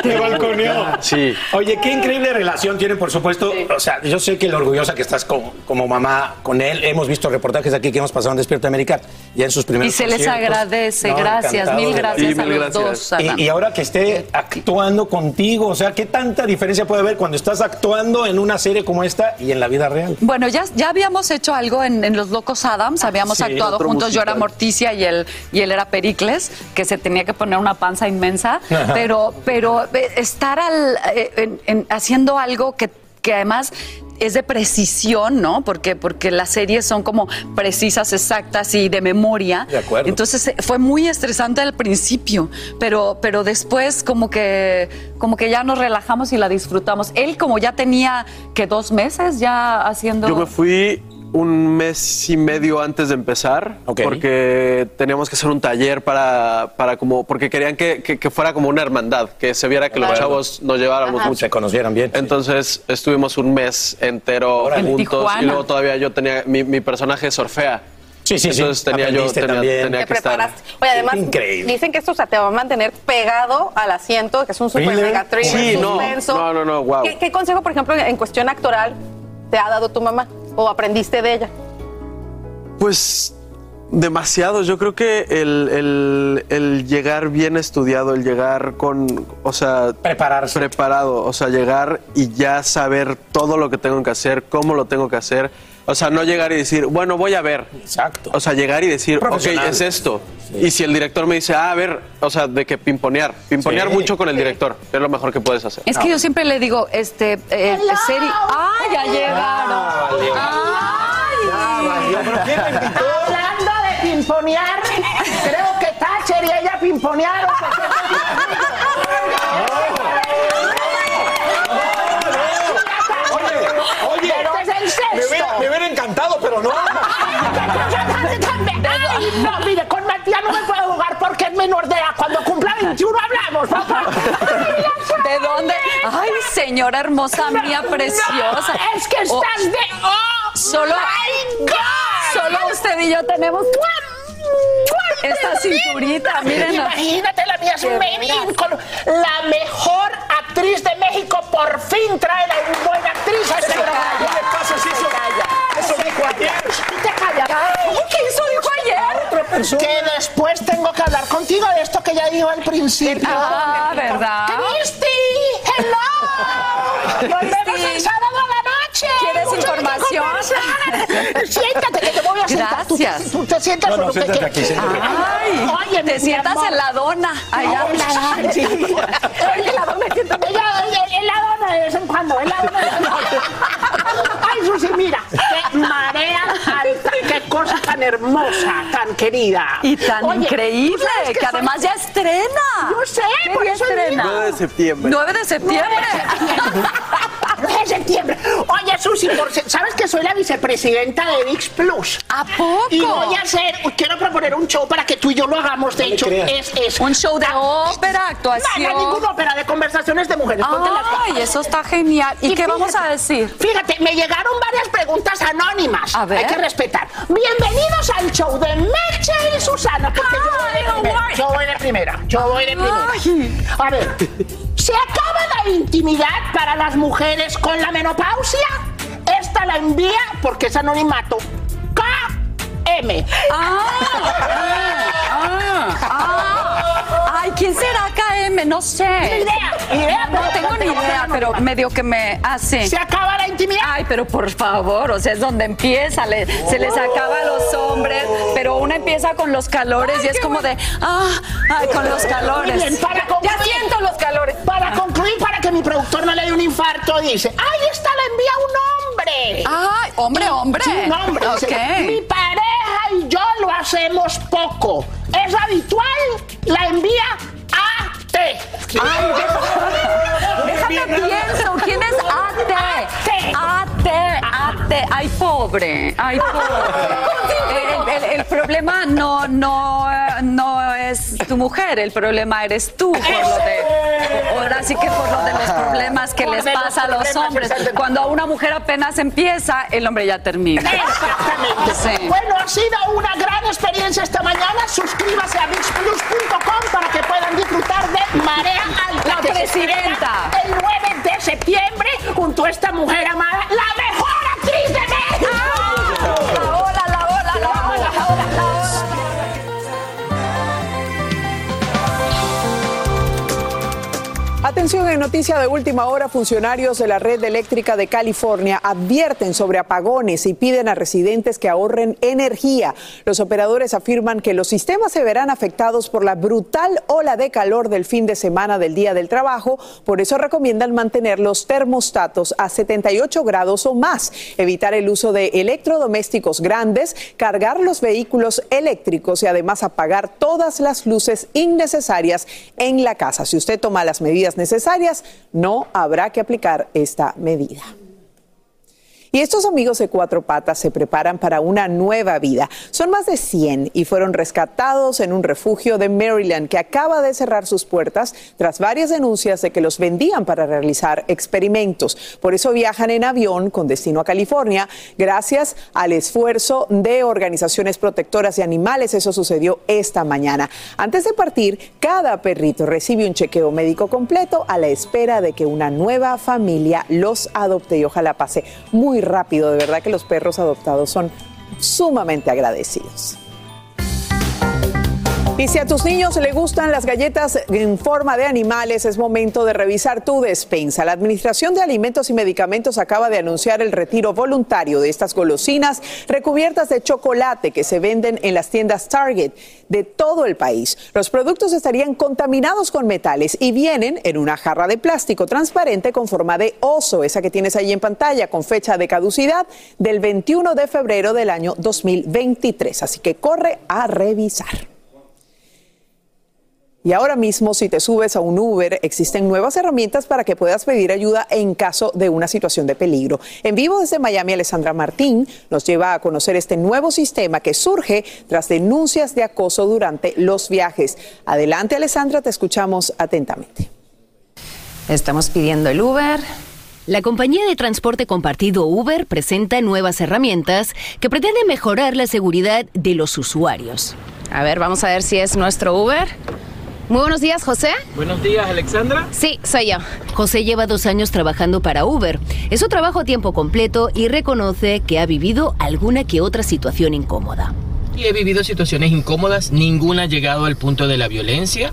Te balconeó. Sí. Oye, qué increíble relación tienen, por supuesto. O sea, yo sé que lo orgullosa que estás como, como mamá con él. Hemos visto reportajes aquí que hemos pasado en Despierta América ya en sus primeros Y se les agradece, No, gracias, mil gracias vida. a los dos. Adán. Y, y ahora que esté actuando contigo, o sea, ¿qué tanta diferencia puede haber cuando estás actuando en una serie como esta y en la vida real? Bueno, ya, ya habíamos hecho algo en, en Los Locos Adams, habíamos Sí, actuado juntos, yo era. Morticia y él, y él era Pericles, que se tenía que poner una panza inmensa, Ajá. pero, pero eh, estar al, eh, en- en- haciendo algo que, que además es de precisión, ¿no? Porque, porque las series son como precisas, exactas y de memoria. De acuerdo. Entonces eh, fue muy estresante al principio, pero, pero después como que, como que ya nos relajamos y la disfrutamos. Él como ya tenía que dos meses ya haciendo... Yo me fui un mes y medio antes de empezar porque teníamos que hacer un taller para, para como porque querían que, que- que fuera como una hermandad que se viera que los Claro. chavos nos lleváramos Ajá. mucho Se conocieran bien. entonces estuvimos un mes entero Órale. En juntos Tijuana. y luego todavía yo tenía mi, mi personaje surfea Sí, sí, sí. entonces tenía yo Aprendiste tenía, también. tenía Te que estar. Oye, además, Increíble. dicen que esto o sea, te va a mantener pegado al asiento, que es un super Really? mega thriller, Sí, no, no, no, no, wow. ¿Qué, qué consejo, por ejemplo, en cuestión actoral te ha dado tu mamá? ¿O aprendiste de ella? Pues demasiados. Yo creo que el, el- el llegar bien estudiado, el llegar con, o sea, prepararse, preparado, o sea, llegar y ya saber todo lo que tengo que hacer, cómo lo tengo que hacer. O sea, no llegar y decir, bueno, voy a ver. Exacto. O sea, llegar y decir, ok, es esto. Y si el director me dice, ah, a ver, o sea, de que pimponear, pimponear Sí. mucho con el director, es lo mejor que puedes hacer. Es que yo siempre le digo, este, eh, serie... ¡Ah, ya llegaron! Hablando de pimponear, creo que Thatcher y ella pimponearon Pero es el me hubiera, encantado, pero no. Ay, no, mire, con Matías no me puedo jugar porque es menor de edad. Cuando cumpla 21 hablamos, papá. ¿De dónde? Ay, señora hermosa mía, preciosa. es que estás Oh, de... ¡Oh, Solo, my God! solo usted y yo tenemos esta cinturita, miren. Imagínate la mía, es con la mejor actriz de México. Por fin trae la buena actriz a este programa. ¿Qué le pasa si eso, eso Te callas. ¿Qué hizo dijo ayer? Otra persona. Que después tengo que hablar contigo de esto que ya dijo al principio. Ah, ¿verdad? ¡Cristi! ¡Hello! Volvemos el sábado a la noche. ¿Quieres que información? Siéntate, que te voy a sentar. Tú te- Gracias. Tú te sientas No, no, que- siéntate que- aquí. Ay, Oye, te sientas amor. en la dona. Allá. En la dona, sí. En la dona, siéntate. Ella- ella- En la dona de vez en cuando. En la dona. Ay, Susi, mira. Qué marea alta. Qué cosa tan hermosa, tan querida. Y tan Oye, ¿tú increíble, que soy- además ya estrena. Yo sé, ¿Qué por día eso estrena? 9 de septiembre. 9 de septiembre. 9 de septiembre. Oye, Susi, por se- ¿sabes que soy la vicepresidenta de VIX Plus? ¿A poco? Y voy a hacer, quiero proponer un show para que tú y yo lo hagamos. De No hecho, creas. es, es Un show de ópera, No, actuación. no, ninguna ópera de conversaciones de mujeres. Ponte las gafas. Ay, eso está genial. ¿Y, Y qué vamos fíjate, a decir? Fíjate, me llegaron varias preguntas anónimas. A ver. Hay que respetar. Bienvenidos al show de Meche y Susana, porque yo voy de primera. Yo voy de primera. Yo voy de primera. A ver, ¿se acaba la intimidad para las mujeres con la menopausia? Esta la envía porque es anonimato. KM. Ah, No sé. Ni idea, ni idea, No tengo ni idea, pero medio que me hace. ¿Se acaba la intimidad? Ay, pero por favor, o sea, es donde empieza, le- se les acaba a los hombres, pero una empieza con los calores y es como de, ah, ay, con los calores. Muy bien, para concluir, ya siento los calores. Para concluir, para que mi productor no le dé un infarto, dice, ¡ay, esta la envía un hombre! Ay, hombre, hombre. Sí, un hombre. Dice, Ok. mi pareja y yo lo hacemos poco. Es habitual, la envía. Ay, déjame pienso. ¿Quién es Ate? Ate de, ay, pobre, ay, pobre. El, el- el problema no, no, no es tu mujer, el problema eres tú. Por lo de, ahora sí que por lo de los problemas que les pasa a los hombres. Cuando a una mujer apenas empieza, el hombre ya termina. Exactamente. Sí. Bueno, ha sido una gran experiencia esta mañana. Suscríbase a VixPlus.com para que puedan disfrutar de Marea Alta. La presidenta. El 9 de septiembre, junto a esta mujer amada, la mejor actriz de México. Atención en noticia de última hora, funcionarios de la red eléctrica de California advierten sobre apagones y piden a residentes que ahorren energía. Los operadores afirman que los sistemas se verán afectados por la brutal ola de calor del fin de semana del Día del Trabajo, por eso recomiendan mantener los termostatos a 78 grados o más, evitar el uso de electrodomésticos grandes, cargar los vehículos eléctricos y además apagar todas las luces innecesarias en la casa. Si usted toma las medidas necesarias, no habrá que aplicar esta medida. Y estos amigos de cuatro patas se preparan para una nueva vida. Son más de 100 y fueron rescatados en un refugio de Maryland que acaba de cerrar sus puertas tras varias denuncias de que los vendían para realizar experimentos. Por eso viajan en avión con destino a California gracias al esfuerzo de organizaciones protectoras de animales. Eso sucedió esta mañana. Antes de partir, cada perrito recibe un chequeo médico completo a la espera de que una nueva familia los adopte y ojalá pase muy. De verdad que los perros adoptados son sumamente agradecidos. Y si a tus niños le gustan las galletas en forma de animales, es momento de revisar tu despensa. La Administración de Alimentos y Medicamentos acaba de anunciar el retiro voluntario de estas golosinas recubiertas de chocolate que se venden en las tiendas Target de todo el país. Los productos estarían contaminados con metales y vienen en una jarra de plástico transparente con forma de oso, esa que tienes ahí en pantalla, con fecha de caducidad del 21 de febrero del año 2023. Así que corre a revisar. Y ahora mismo, si te subes a un Uber, existen nuevas herramientas para que puedas pedir ayuda en caso de una situación de peligro. En vivo desde Miami, Alessandra Martín nos lleva a conocer este nuevo sistema que surge tras denuncias de acoso durante los viajes. Adelante, Alessandra, te escuchamos atentamente. Estamos pidiendo el Uber. La compañía de transporte compartido Uber presenta nuevas herramientas que pretenden mejorar la seguridad de los usuarios. A ver, vamos a ver si es nuestro Uber. Muy buenos días, José. Buenos días, Alexandra. Sí, soy yo. José lleva dos años trabajando para Uber. Es su trabajo a tiempo completo y reconoce que ha vivido alguna que otra situación incómoda. Y he vivido situaciones incómodas, ninguna ha llegado al punto de la violencia.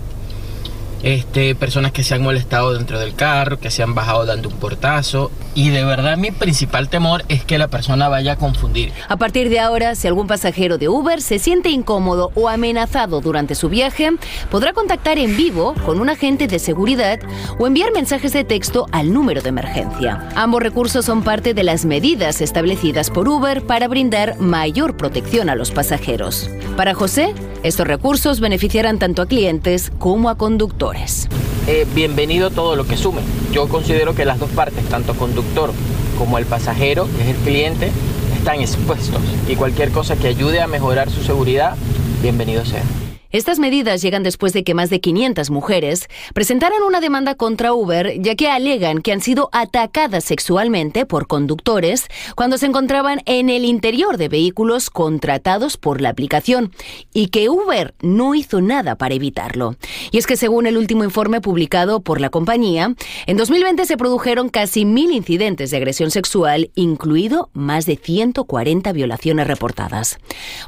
Este, personas que se han molestado dentro del carro, que se han bajado dando un portazo. Y de verdad mi principal temor es que la persona vaya a confundir. A partir de ahora, si algún pasajero de Uber se siente incómodo o amenazado durante su viaje, podrá contactar en vivo con un agente de seguridad o enviar mensajes de texto al número de emergencia. Ambos recursos son parte de las medidas establecidas por Uber para brindar mayor protección a los pasajeros. Para José, estos recursos beneficiarán tanto a clientes como a conductores. Eh, bienvenido todo lo que sume. Yo considero que las dos partes, tanto conductor como el pasajero, que es el cliente, están expuestos. Y cualquier cosa que ayude a mejorar su seguridad, bienvenido sea. Estas medidas llegan después de que más de 500 mujeres presentaran una demanda contra Uber, ya que alegan que han sido atacadas sexualmente por conductores cuando se encontraban en el interior de vehículos contratados por la aplicación y que Uber no hizo nada para evitarlo. Y es que según el último informe publicado por la compañía, en 2020 se produjeron casi mil incidentes de agresión sexual, incluido más de 140 violaciones reportadas.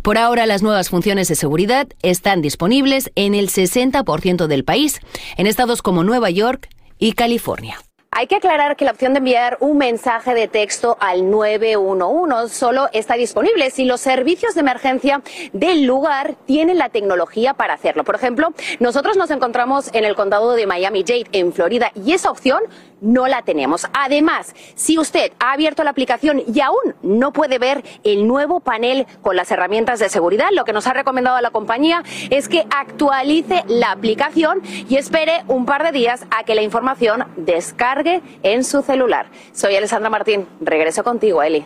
Por ahora, las nuevas funciones de seguridad están disponibles en el 60% del país, en estados como Nueva York y California. Hay que aclarar que la opción de enviar un mensaje de texto al 911 solo está disponible si los servicios de emergencia del lugar tienen la tecnología para hacerlo. Por ejemplo, nosotros nos encontramos en el condado de Miami-Dade, en Florida, y esa opción no la tenemos. Además, si usted ha abierto la aplicación y aún no puede ver el nuevo panel con las herramientas de seguridad, lo que nos ha recomendado la compañía es que actualice la aplicación y espere un par de días a que la información descargue en su celular. Soy Alessandra Martín. Regreso contigo, Eli.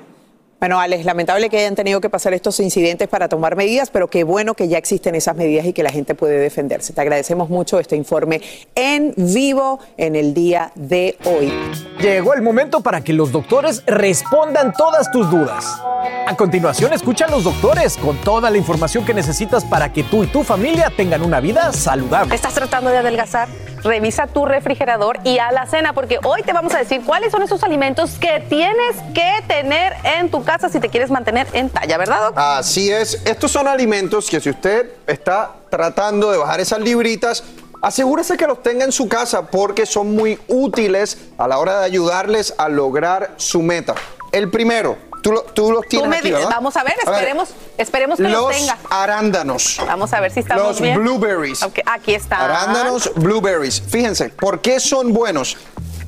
Bueno, Alex, lamentable que hayan tenido que pasar estos incidentes para tomar medidas, pero qué bueno que ya existen esas medidas y que la gente puede defenderse. Te agradecemos mucho este informe en vivo en el día de hoy. Llegó el momento para que los doctores respondan todas tus dudas. A continuación, escucha a los doctores con toda la información que necesitas para que tú y tu familia tengan una vida saludable. ¿Estás tratando de adelgazar? Revisa tu refrigerador y a la cena, porque hoy te vamos a decir cuáles son esos alimentos que tienes que tener en tu casa si te quieres mantener en talla, ¿verdad, Doc? Así es. Estos son alimentos que si usted está tratando de bajar esas libritas, asegúrese que los tenga en su casa porque son muy útiles a la hora de ayudarles a lograr su meta. El primero, tú, lo- tú los tienes Tú me aquí, dices, vamos a ver, A esperemos, esperemos que los, los tenga. arándanos. Vamos a ver si estamos Los bien. blueberries. Ok, aquí está. Arándanos, blueberries. Fíjense, ¿por qué son buenos?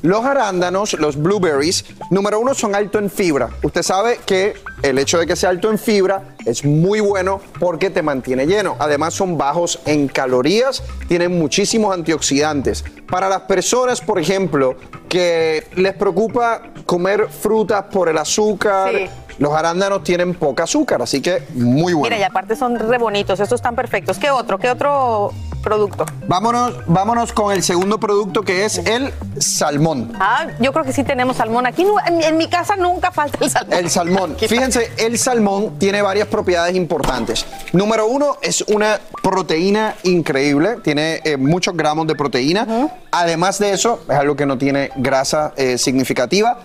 Los arándanos, los blueberries, número uno, son alto en fibra. Usted sabe que el hecho de que sea alto en fibra es muy bueno porque te mantiene lleno. Además, son bajos en calorías, tienen muchísimos antioxidantes. Para las personas, por ejemplo, que les preocupa comer frutas por el azúcar, Sí. los arándanos tienen poca azúcar, así que muy bueno. Mira, y aparte son re bonitos, estos están perfectos. ¿Qué otro? ¿Qué otro producto? Vámonos, vámonos con el segundo producto que es el salmón. Ah, yo creo que sí tenemos salmón. Aquí en mi casa nunca falta el salmón. El salmón. Fíjense, el salmón tiene varias propiedades importantes. Número uno, es una proteína increíble, tiene eh, muchos gramos de proteína. Además de eso, es algo que no tiene grasa eh, significativa.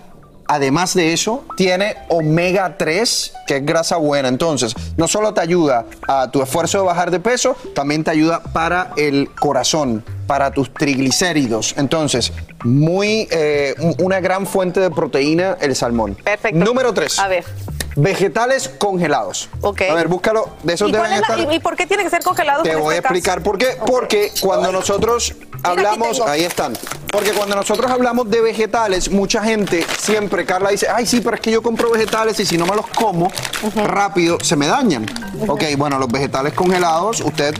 Además de eso, tiene omega 3, que es grasa buena. Entonces, no solo te ayuda a tu esfuerzo de bajar de peso, también te ayuda para el corazón, para tus triglicéridos. Entonces, muy, eh, un- una gran fuente de proteína el salmón. Perfecto. Número 3. A ver. Vegetales congelados. Ok. A ver, búscalo. De esos ¿Y, deben la- y- por qué tiene que ser congelado? Te voy a este explicar por qué. Porque cuando nosotros hablamos, ahí están. Porque cuando nosotros hablamos de vegetales, mucha gente siempre, Carla dice, ay, sí, pero es que yo compro vegetales y si no me los como rápido, se me dañan. Ok, bueno, los vegetales congelados, usted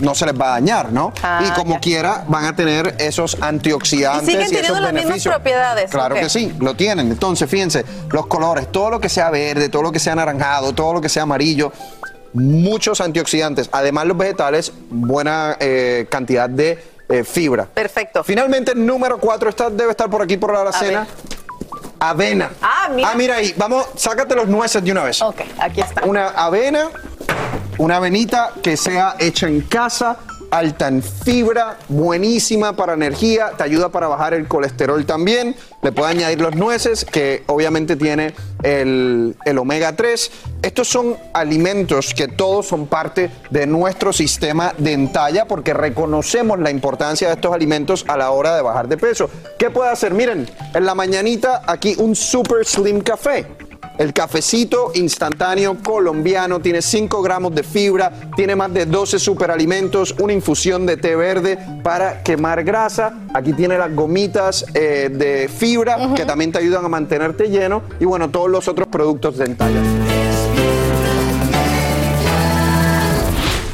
no se les va a dañar, ¿no? Ah, y como ya. quiera, van a tener esos antioxidantes Y y, siguen esos teniendo las mismas beneficios. propiedades, Claro que sí, lo tienen. Entonces, fíjense, los colores, todo lo que sea verde, todo lo que sea anaranjado, todo lo que sea amarillo, muchos antioxidantes. Además, los vegetales, buena eh, cantidad de eh, fibra. Perfecto. Finalmente, número cuatro, esta debe estar por aquí por la alacena. Avena. Ah, mira. Ah, mira ahí. Vamos, sácate los nueces de una vez. Ok, aquí está. Una avena, una avenita que sea hecha en casa, alta en fibra, buenísima para energía, te ayuda para bajar el colesterol también. Le puede añadir los nueces, que obviamente tiene el, el omega 3. Estos son alimentos que todos son parte de nuestro sistema de entalla porque reconocemos la importancia de estos alimentos a la hora de bajar de peso. ¿Qué puede hacer? Miren, en la mañanita aquí un super slim café. El cafecito instantáneo colombiano tiene 5 gramos de fibra, tiene más de 12 superalimentos, una infusión de té verde para quemar grasa. Aquí tiene las gomitas eh, de fibra que también te ayudan a mantenerte lleno y bueno, todos los otros productos de